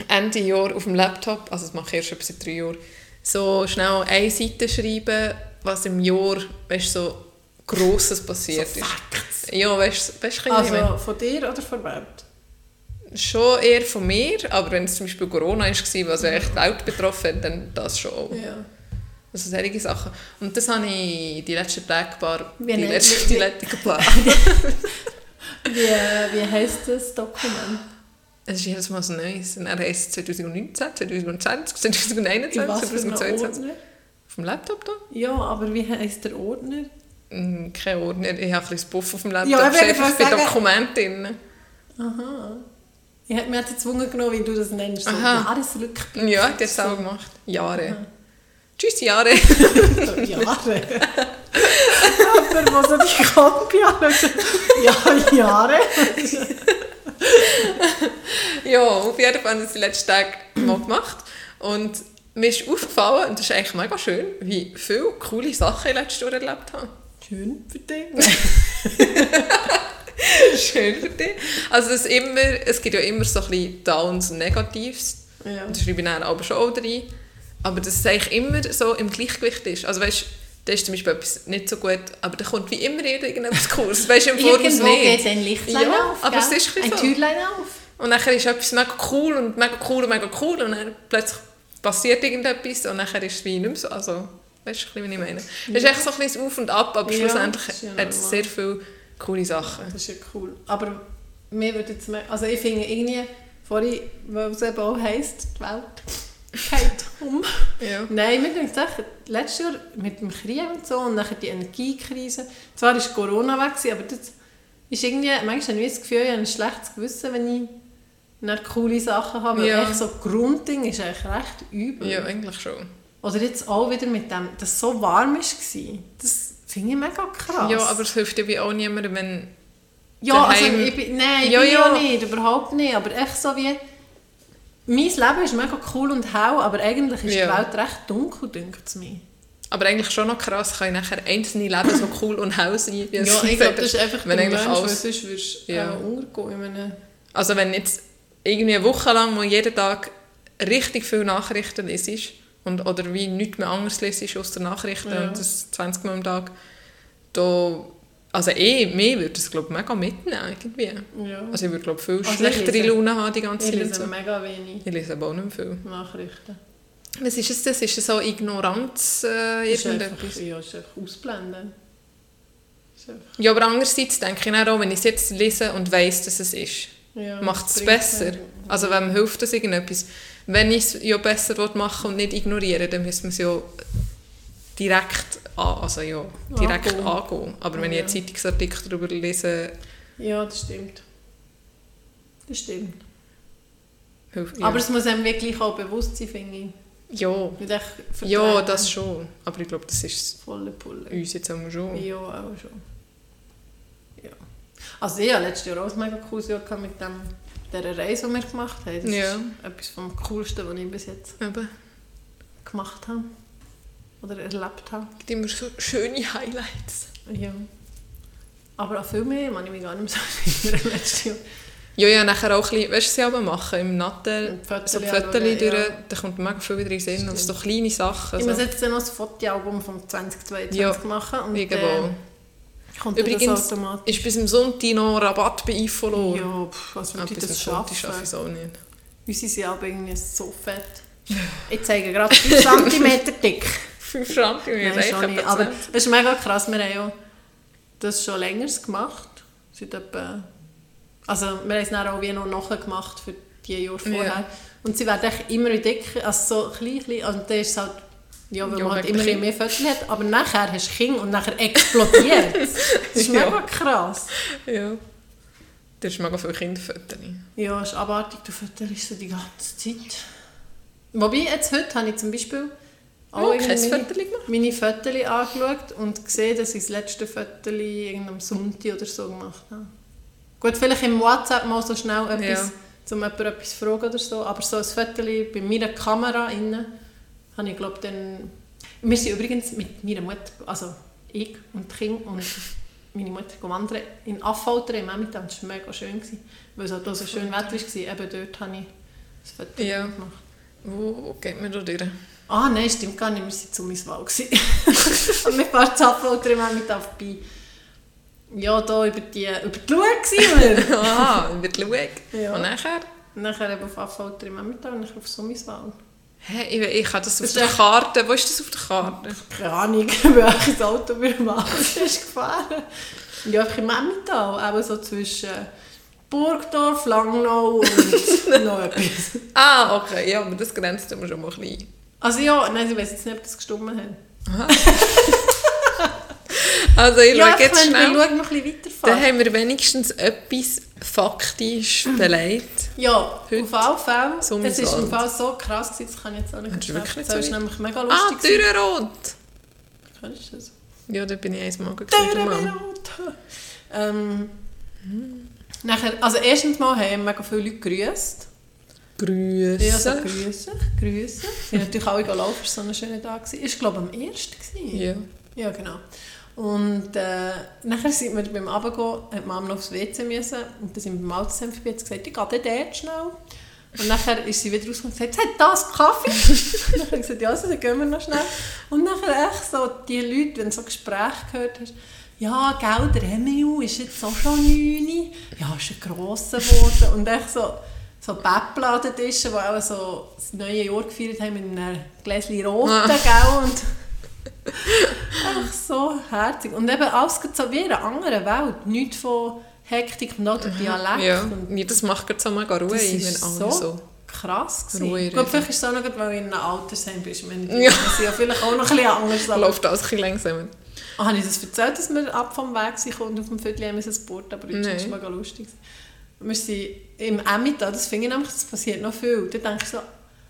Ende Jahr auf dem Laptop, also das mache ich erst etwa seit drei Jahren, so schnell eine Seite schreiben, was im Jahr, weißt so Grosses passiert So ist. Facts. Ja, weißt du? Also von dir oder von Welt? Schon eher von mir, aber wenn es zum Beispiel Corona war, was ja echt Welt betroffen hat, dann das schon auch. Ja. Also solche Sachen. Und das habe ich die letzten Tage paar, Wie die letzten, die letzten paar. (laughs) Wie, wie heisst das Dokument? Es ist jedes Mal so Neues. Und dann heisst es 2019, 2020, 2021, In was für einem 2022. Ordner? Auf dem Laptop da? Ja, aber wie heisst der Ordner? Hm, Kein Ordner. Ich habe ein bisschen Buff auf dem Laptop. Ja, ich sagen- Dokumenten drin. Aha. Ich hätte mir gezwungen genommen, wie du das nennst. So Aha. Jahresrückblick. Ja, das so. auch gemacht. Jahre. Tschüss, (laughs) Jahre. Jahre. Aber so die Kombi anschaut, ja, Jahre. ja, auf jeden Fall habe ich das die letzten Tage mal gemacht. Und mir ist aufgefallen, und das ist eigentlich mega schön, wie viele coole Sachen ich letztes Jahr erlebt habe. Schön für dich. (laughs) (laughs) Schön für dich. Also es, immer, es gibt ja immer so ein bisschen Downs und Negatives. Ja. Das schreibe ich dann aber schon auch rein. Aber dass es eigentlich immer so im Gleichgewicht ist. Also weißt da ist zum Beispiel etwas nicht so gut, aber da kommt wie immer irgendetwas Kurs. Weißt du, im Voraus Irgendwo nicht. geht ein Lichtlein Ja, auf. aber gell? es ist ein ein so. Türlein auf. Und dann ist etwas mega cool und mega cool und mega cool und dann plötzlich passiert irgendetwas und dann ist es wie nicht mehr so. Also, weißt du, ein bisschen, wie ich meine? Es ist echt so ein bisschen Auf und Ab, aber schlussendlich ja hat es sehr viele coole Sachen. Das ist ja cool. Aber mir würde jetzt mehr, also ich finde irgendwie, vorhin, weil es eben auch heisst, die Welt (laughs) geht um. Ja. Nein, wir denken echt, letztes Jahr mit dem Krieg und so und nachher die Energiekrise. Zwar war Corona weg, aber das ist irgendwie, manchmal habe ich das Gefühl, ich habe ein schlechtes Gewissen, wenn ich nicht coole Sachen habe, weil Ja. echt so Grundding ist eigentlich recht übel. ja, eigentlich schon. Oder jetzt auch wieder mit dem, dass es so warm war. Das finde ich mega krass. Ja, aber es hilft ja wie auch niemandem, wenn... Ja, also ich bin, nein, Ja, bin ich ja. nicht, überhaupt nicht. Aber echt so wie, mein Leben ist mega cool und hell, aber eigentlich ist Ja. die Welt recht dunkel, denkt es mir. Aber eigentlich schon noch krass, kann nachher einzelne Leben so cool und hell sein, Ja, ich glaube, das ist einfach wenn eigentlich Mensch, alles, sonst würdest du Ja. untergehen. Ich Also wenn jetzt irgendwie eine Woche lang mal jeden Tag richtig viele Nachrichten lesest und, oder wie nichts mehr anderes lesest aus der Nachrichten Ja. und das 20 Mal am Tag, da, also eh, mir würde das glaube ich mega mitnehmen irgendwie. ja. Also ich würde glaube viel Also ich schlechtere Laune haben die ganze ich Zeit. und lese So. mega wenig Ich lese aber auch nicht viel. Nachrichten. Was ist es das? Ist es so Ignoranz äh, ist irgendetwas? einfach, ja, ist einfach ausblenden. Ist einfach- Ja, aber andererseits denke ich auch, wenn ich es jetzt lese und weiss, dass es ist, Ja, macht es besser. Also wem hilft das irgendetwas? Wenn ich es ja besser machen und nicht ignorieren dann müssen wir es ja direkt, an, also ja, direkt Angehen. angehen. Aber wenn ich Ja. einen Zeitungsartikel darüber lese, Ja, das stimmt. Das stimmt. ja. Aber es muss einem wirklich auch bewusst sein, finde ich. ja. Ja, das schon. Aber ich glaube, das ist Volle Pulle. uns jetzt auch schon. Ja, auch schon. Ja. Also ich hatte letztes Jahr auch ein mega cooles Jahr mit dem, dieser Reise, die wir gemacht haben. Das Ja. ist etwas vom Coolsten, was ich bis jetzt Eben. gemacht habe. Oder erlebt habe. Es gibt immer so schöne Highlights. Ja. Aber auch viel mehr, man ich mich gar nicht mehr so (laughs) erinnern letztes Jahr. Ja, ja, nachher auch ein bisschen, weißt du, aber machen? Im Nattel, so Fotos durch, ja. da kommt mega viel wieder in Sinn. Also so kleine Sachen. Ich So. muss jetzt noch das Fotoalbum von 2022 Ja, machen. Und, Irgendwo. Äh, kommt Übrigens, das ist bis zum Sonntag noch Rabatt bei iFollow. Ja, pff, was würde ich das schaffen? schaffe ich es auch nicht. Unsere sind aber irgendwie so fett. (laughs) Ich zeige gerade 5 cm dick. 5 Franken, wir Nein, schon nicht. Aber es ist mega krass. Wir haben ja das schon länger gemacht. Seit etwa Also wir haben es dann auch wie noch nachgemacht für die Jahre Ja. vorher. Und sie werden echt immer dicker, also so klein, klein. Und dann ist es halt, ja, weil Ja, man halt immer Kind. mehr Fotos hat. Aber nachher hast du Kind und nachher explodiert es. (laughs) Das ist Ja. mega krass. Ja. Du hast mega viele Kinderfotos. Ja, es ist abartig, du futterst so die ganze Zeit. Wobei, jetzt heute habe ich zum Beispiel Oh, irgendwie kein meine- meine Fotos angeschaut und gesehen, dass ich das letzte Foto am Sonntag oder so gemacht habe. Gut, vielleicht im WhatsApp mal so schnell etwas, Ja. um jemanden etwas zu fragen oder so, aber so ein Foto bei meiner Kamera innen habe ich glaube dann... Wir sind übrigens mit meiner Mutter, also ich und Kinder und meine Mutter wandern in Affolter im Emmental. Das war mega schön, gewesen, weil es halt so schön Wetter war. Eben dort habe ich das Foto Ja. gemacht. Wo geht man da durch? Ah, nein, stimmt gar nicht. Wir waren zu Miswal. (laughs) Und wir fahren zu Affolter im Emmental vorbei. Ja, da über die, über die Lue waren wir. (laughs) Aha, über die Schau. Ja. Und nachher? Und nachher eben auf Affolter im Emmental und nachher auf Summiswal. Hä, ich, ich habe das auf Das der ist echt- Karte. Wo ist das auf der Karte? Keine Ahnung, (laughs) welches Auto wir mal ist gefahren. Ja, einfach im Emmental. Eben so zwischen Burgdorf, Langnau und (laughs) noch etwas. Ah, okay. Ja, aber das grenzt immer schon mal ein bisschen. Also ja, nein, ich weiß jetzt nicht, ob das gestummen hat. (laughs) Also ich Ja, schaue jetzt wenn wir schnell. schauen, noch ein bisschen Dann weiterfahren. haben wir wenigstens etwas faktisch belegt. Ja, Heute. auf alle Fälle. Es war im Fall so krass, gewesen, das kann ich jetzt auch nicht erzählen. Das ist nämlich mega Ah, lustig. gewesen. Dürrenrot. Kennst du das? Ja, da bin ich einmal gewesen. Dürrenrot. Ähm, nachher, also erstens mal haben mega viele Leute gegrüßt. Grüße. Ja, so grüßen, grüßen. Wir sind natürlich alle gelaufen, es war so ein schöner Tag. Es war, glaube ich, am 1. gewesen. Ja. Ja, genau. Und äh, nachher sind wir beim Abendgehen, hat Mama noch aufs WC müssen. Und dann sind wir beim Autosem vorbei und gesagt, ich gehe dann dort schnell. Und nachher ist sie wieder rausgekommen und gesagt, hat das Kaffee? (laughs) und dann habe ich gesagt, ja, also, dann gehen wir noch schnell. Und nachher echt so die Leute, wenn du so Gespräche gehört hast, ja, gell, der Emil ist jetzt auch schon 9. Ja, ist ein grosser geworden. Und echt so, so Päppel an den Tischen, die auch so das neue Jahr gefeiert haben mit einem Gläschen Roten, gell? Und (laughs) Ach, so herzig. Und eben alles so wie in einer anderen Welt. Nichts von Hektik und auch der Dialekt. Ja, Und ja, das macht gerade so mega Ruhe, das ist so, so... krass gewesen. Gut, vielleicht ist es auch noch, weil ich in einem Altersheim. Ich meine, die Ja. sind ja vielleicht auch noch ein bisschen anders. Aber läuft alles ein bisschen langsamer. ah, habe ich das erzählt, dass wir ab vom Weg sind und auf dem Viertel haben wir ein Board, aber das ist mega lustig. Wir sind im Emmental, das finde ich nämlich, das passiert noch viel. Da denke ich so,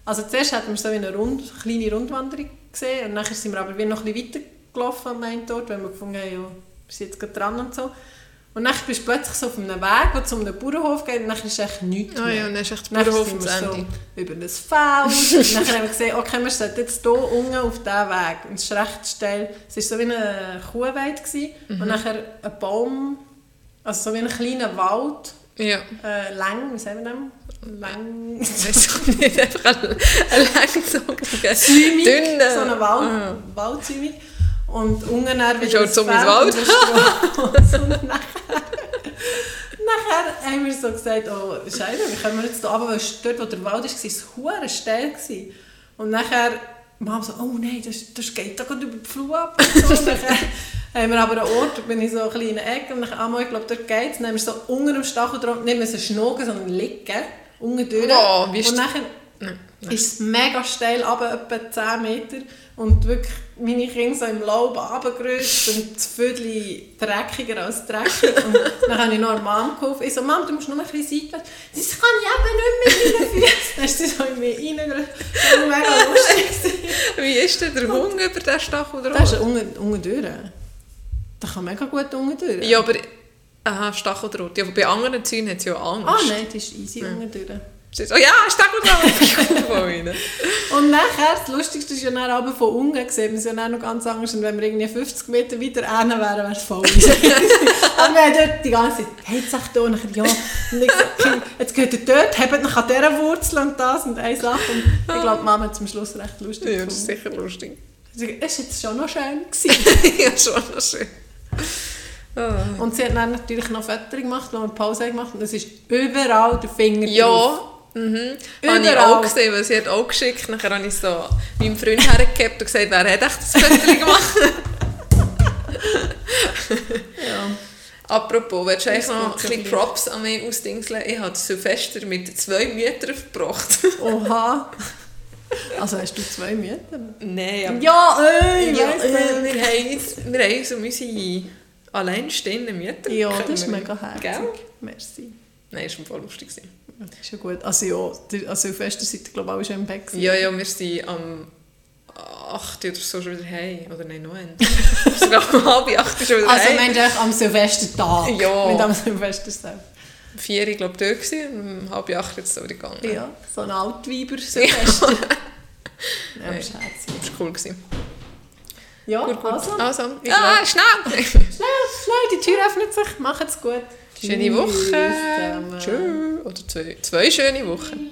also zuerst hatten wir so wie eine Rund, kleine Rundwanderung gesehen und dann sind wir aber wieder noch ein bisschen weiter gelaufen am einen Ort, weil wir gefunden haben, ja, wir sind jetzt gerade dran und so. Und dann bist du plötzlich so auf einem Weg, der zu einem Bauernhof geht und dann ist echt nichts Ah mehr. ja, und dann ist echt der Bauernhof am Ende. so über das Feld. und dann haben wir gesehen, okay, wir sollten jetzt hier unten auf diesen Weg. Und es ist recht steil. Es war so wie eine Kuhweide. gewesen. Mhm. Und nachher ein Baum, also so wie ein kleiner Wald. Ja. Äh, lang, wie sagen wir das? Lang. Nicht, einfach ein, ein langgezogener, Zäumig, dünner... so eine Wald, Ah. Waldzäumig. Und unten dann wieder so Feld Wald. und nachher, nachher haben wir so gesagt, oh Scheiße, wie können wir jetzt da runter, weil dort, wo der Wald ist, war es hure steil. Und nachher, Mama so, oh nein, das, das geht da gerade über die Flur ab. Und so. Nachher (laughs) haben wir aber einen Ort, da bin ich so ein der Ecke und dann, ah, mal, ich glaube, dort geht es. Dann haben wir so unter dem Stachel drauf, nicht müssen schnogen, sondern liegen, unten durch. Wow, wie und nachher Nein. ist es mega steil, aber etwa 10 Meter. Und wirklich meine Kinder so im Laub runtergerutscht und das Viertel dreckiger als dreckig. Und dann habe ich noch der Mom geholfen. Ich so, Mom, du musst nur ein bisschen seitwärts. Das kann ich eben nicht mit meinen Füßen. Dann ist sie so in mich reingerutscht. Das war mega lustig. Wie ist denn der Hund über den Stachel drauf? Das ist unten, durch. Das kann mega gut unten durch. Ja, aber... Aha, Stacheldraht. Ja, aber bei anderen Zäunen hat es ja Angst. Ah nein, das ist easy unten durch. Sie so, ja, Stacheldraht. (laughs) Und nachher, das Lustigste ist ja dann aber von unten sieht man es ja dann noch ganz anders. Und wenn wir irgendwie 50 Meter weiter hin wären, wäre es voll. (laughs) Aber wir haben dort die ganze Zeit, hey, sag da, und dann, ja. Und ich okay, jetzt geht ihr dort, habt noch an dieser Wurzel und das und eine Sache. Und ich glaube, Mama hat zum Schluss recht lustig Ja, das ist sicher lustig. Es war jetzt schon noch schön. (laughs) Ja, schon noch schön. Ah. Und sie hat dann natürlich noch Fotos gemacht, wo wir Pause gemacht und es ist überall der Finger drauf. Ja, mhm. Habe ich Überall. auch gesehen, weil sie hat auch geschickt. Nachher habe ich so meinem Freund hergehabt und gesagt, wer hat echt das Foto (laughs) gemacht? Ja. Apropos, willst du eigentlich noch ein bisschen. Props an mich ausdingseln? Ich habe Silvester mit zwei Müttern verbracht. Oha. (laughs) Also hast du zwei Mütter? Nein, aber... Ja, ey, Ja, weiss äh, wir haben uns, wir haben uns um unsere alleinstehenden Mütter Ja, das ist mega herzig. Gell? Merci. Nein, das war voll lustig. Das ist ja gut. Also ja, an Silvester seid ihr glaube ich auch schon im Bett. Ja, ja, wir sind am 8 oder so schon wieder heim. Oder nein, noch ein. (laughs) Sogar um halb 8 schon wieder Also du eigentlich am Silvestertag? Ja. Nicht am Silvester selbst. Vier, ich glaube, dort gewesen, und um halb 8 jetzt so wieder gegangen. Ja, so ein Altweiber Silvester. (laughs) ja, das ist herzig. Das war cool. Gewesen. Ja, Gut, gut. also. Also, ah, schnell! (laughs) Schnell, schnell, die Tür öffnet sich. Macht's gut. Schöne Woche! Tschüss! Oder zwei, zwei schöne Wochen.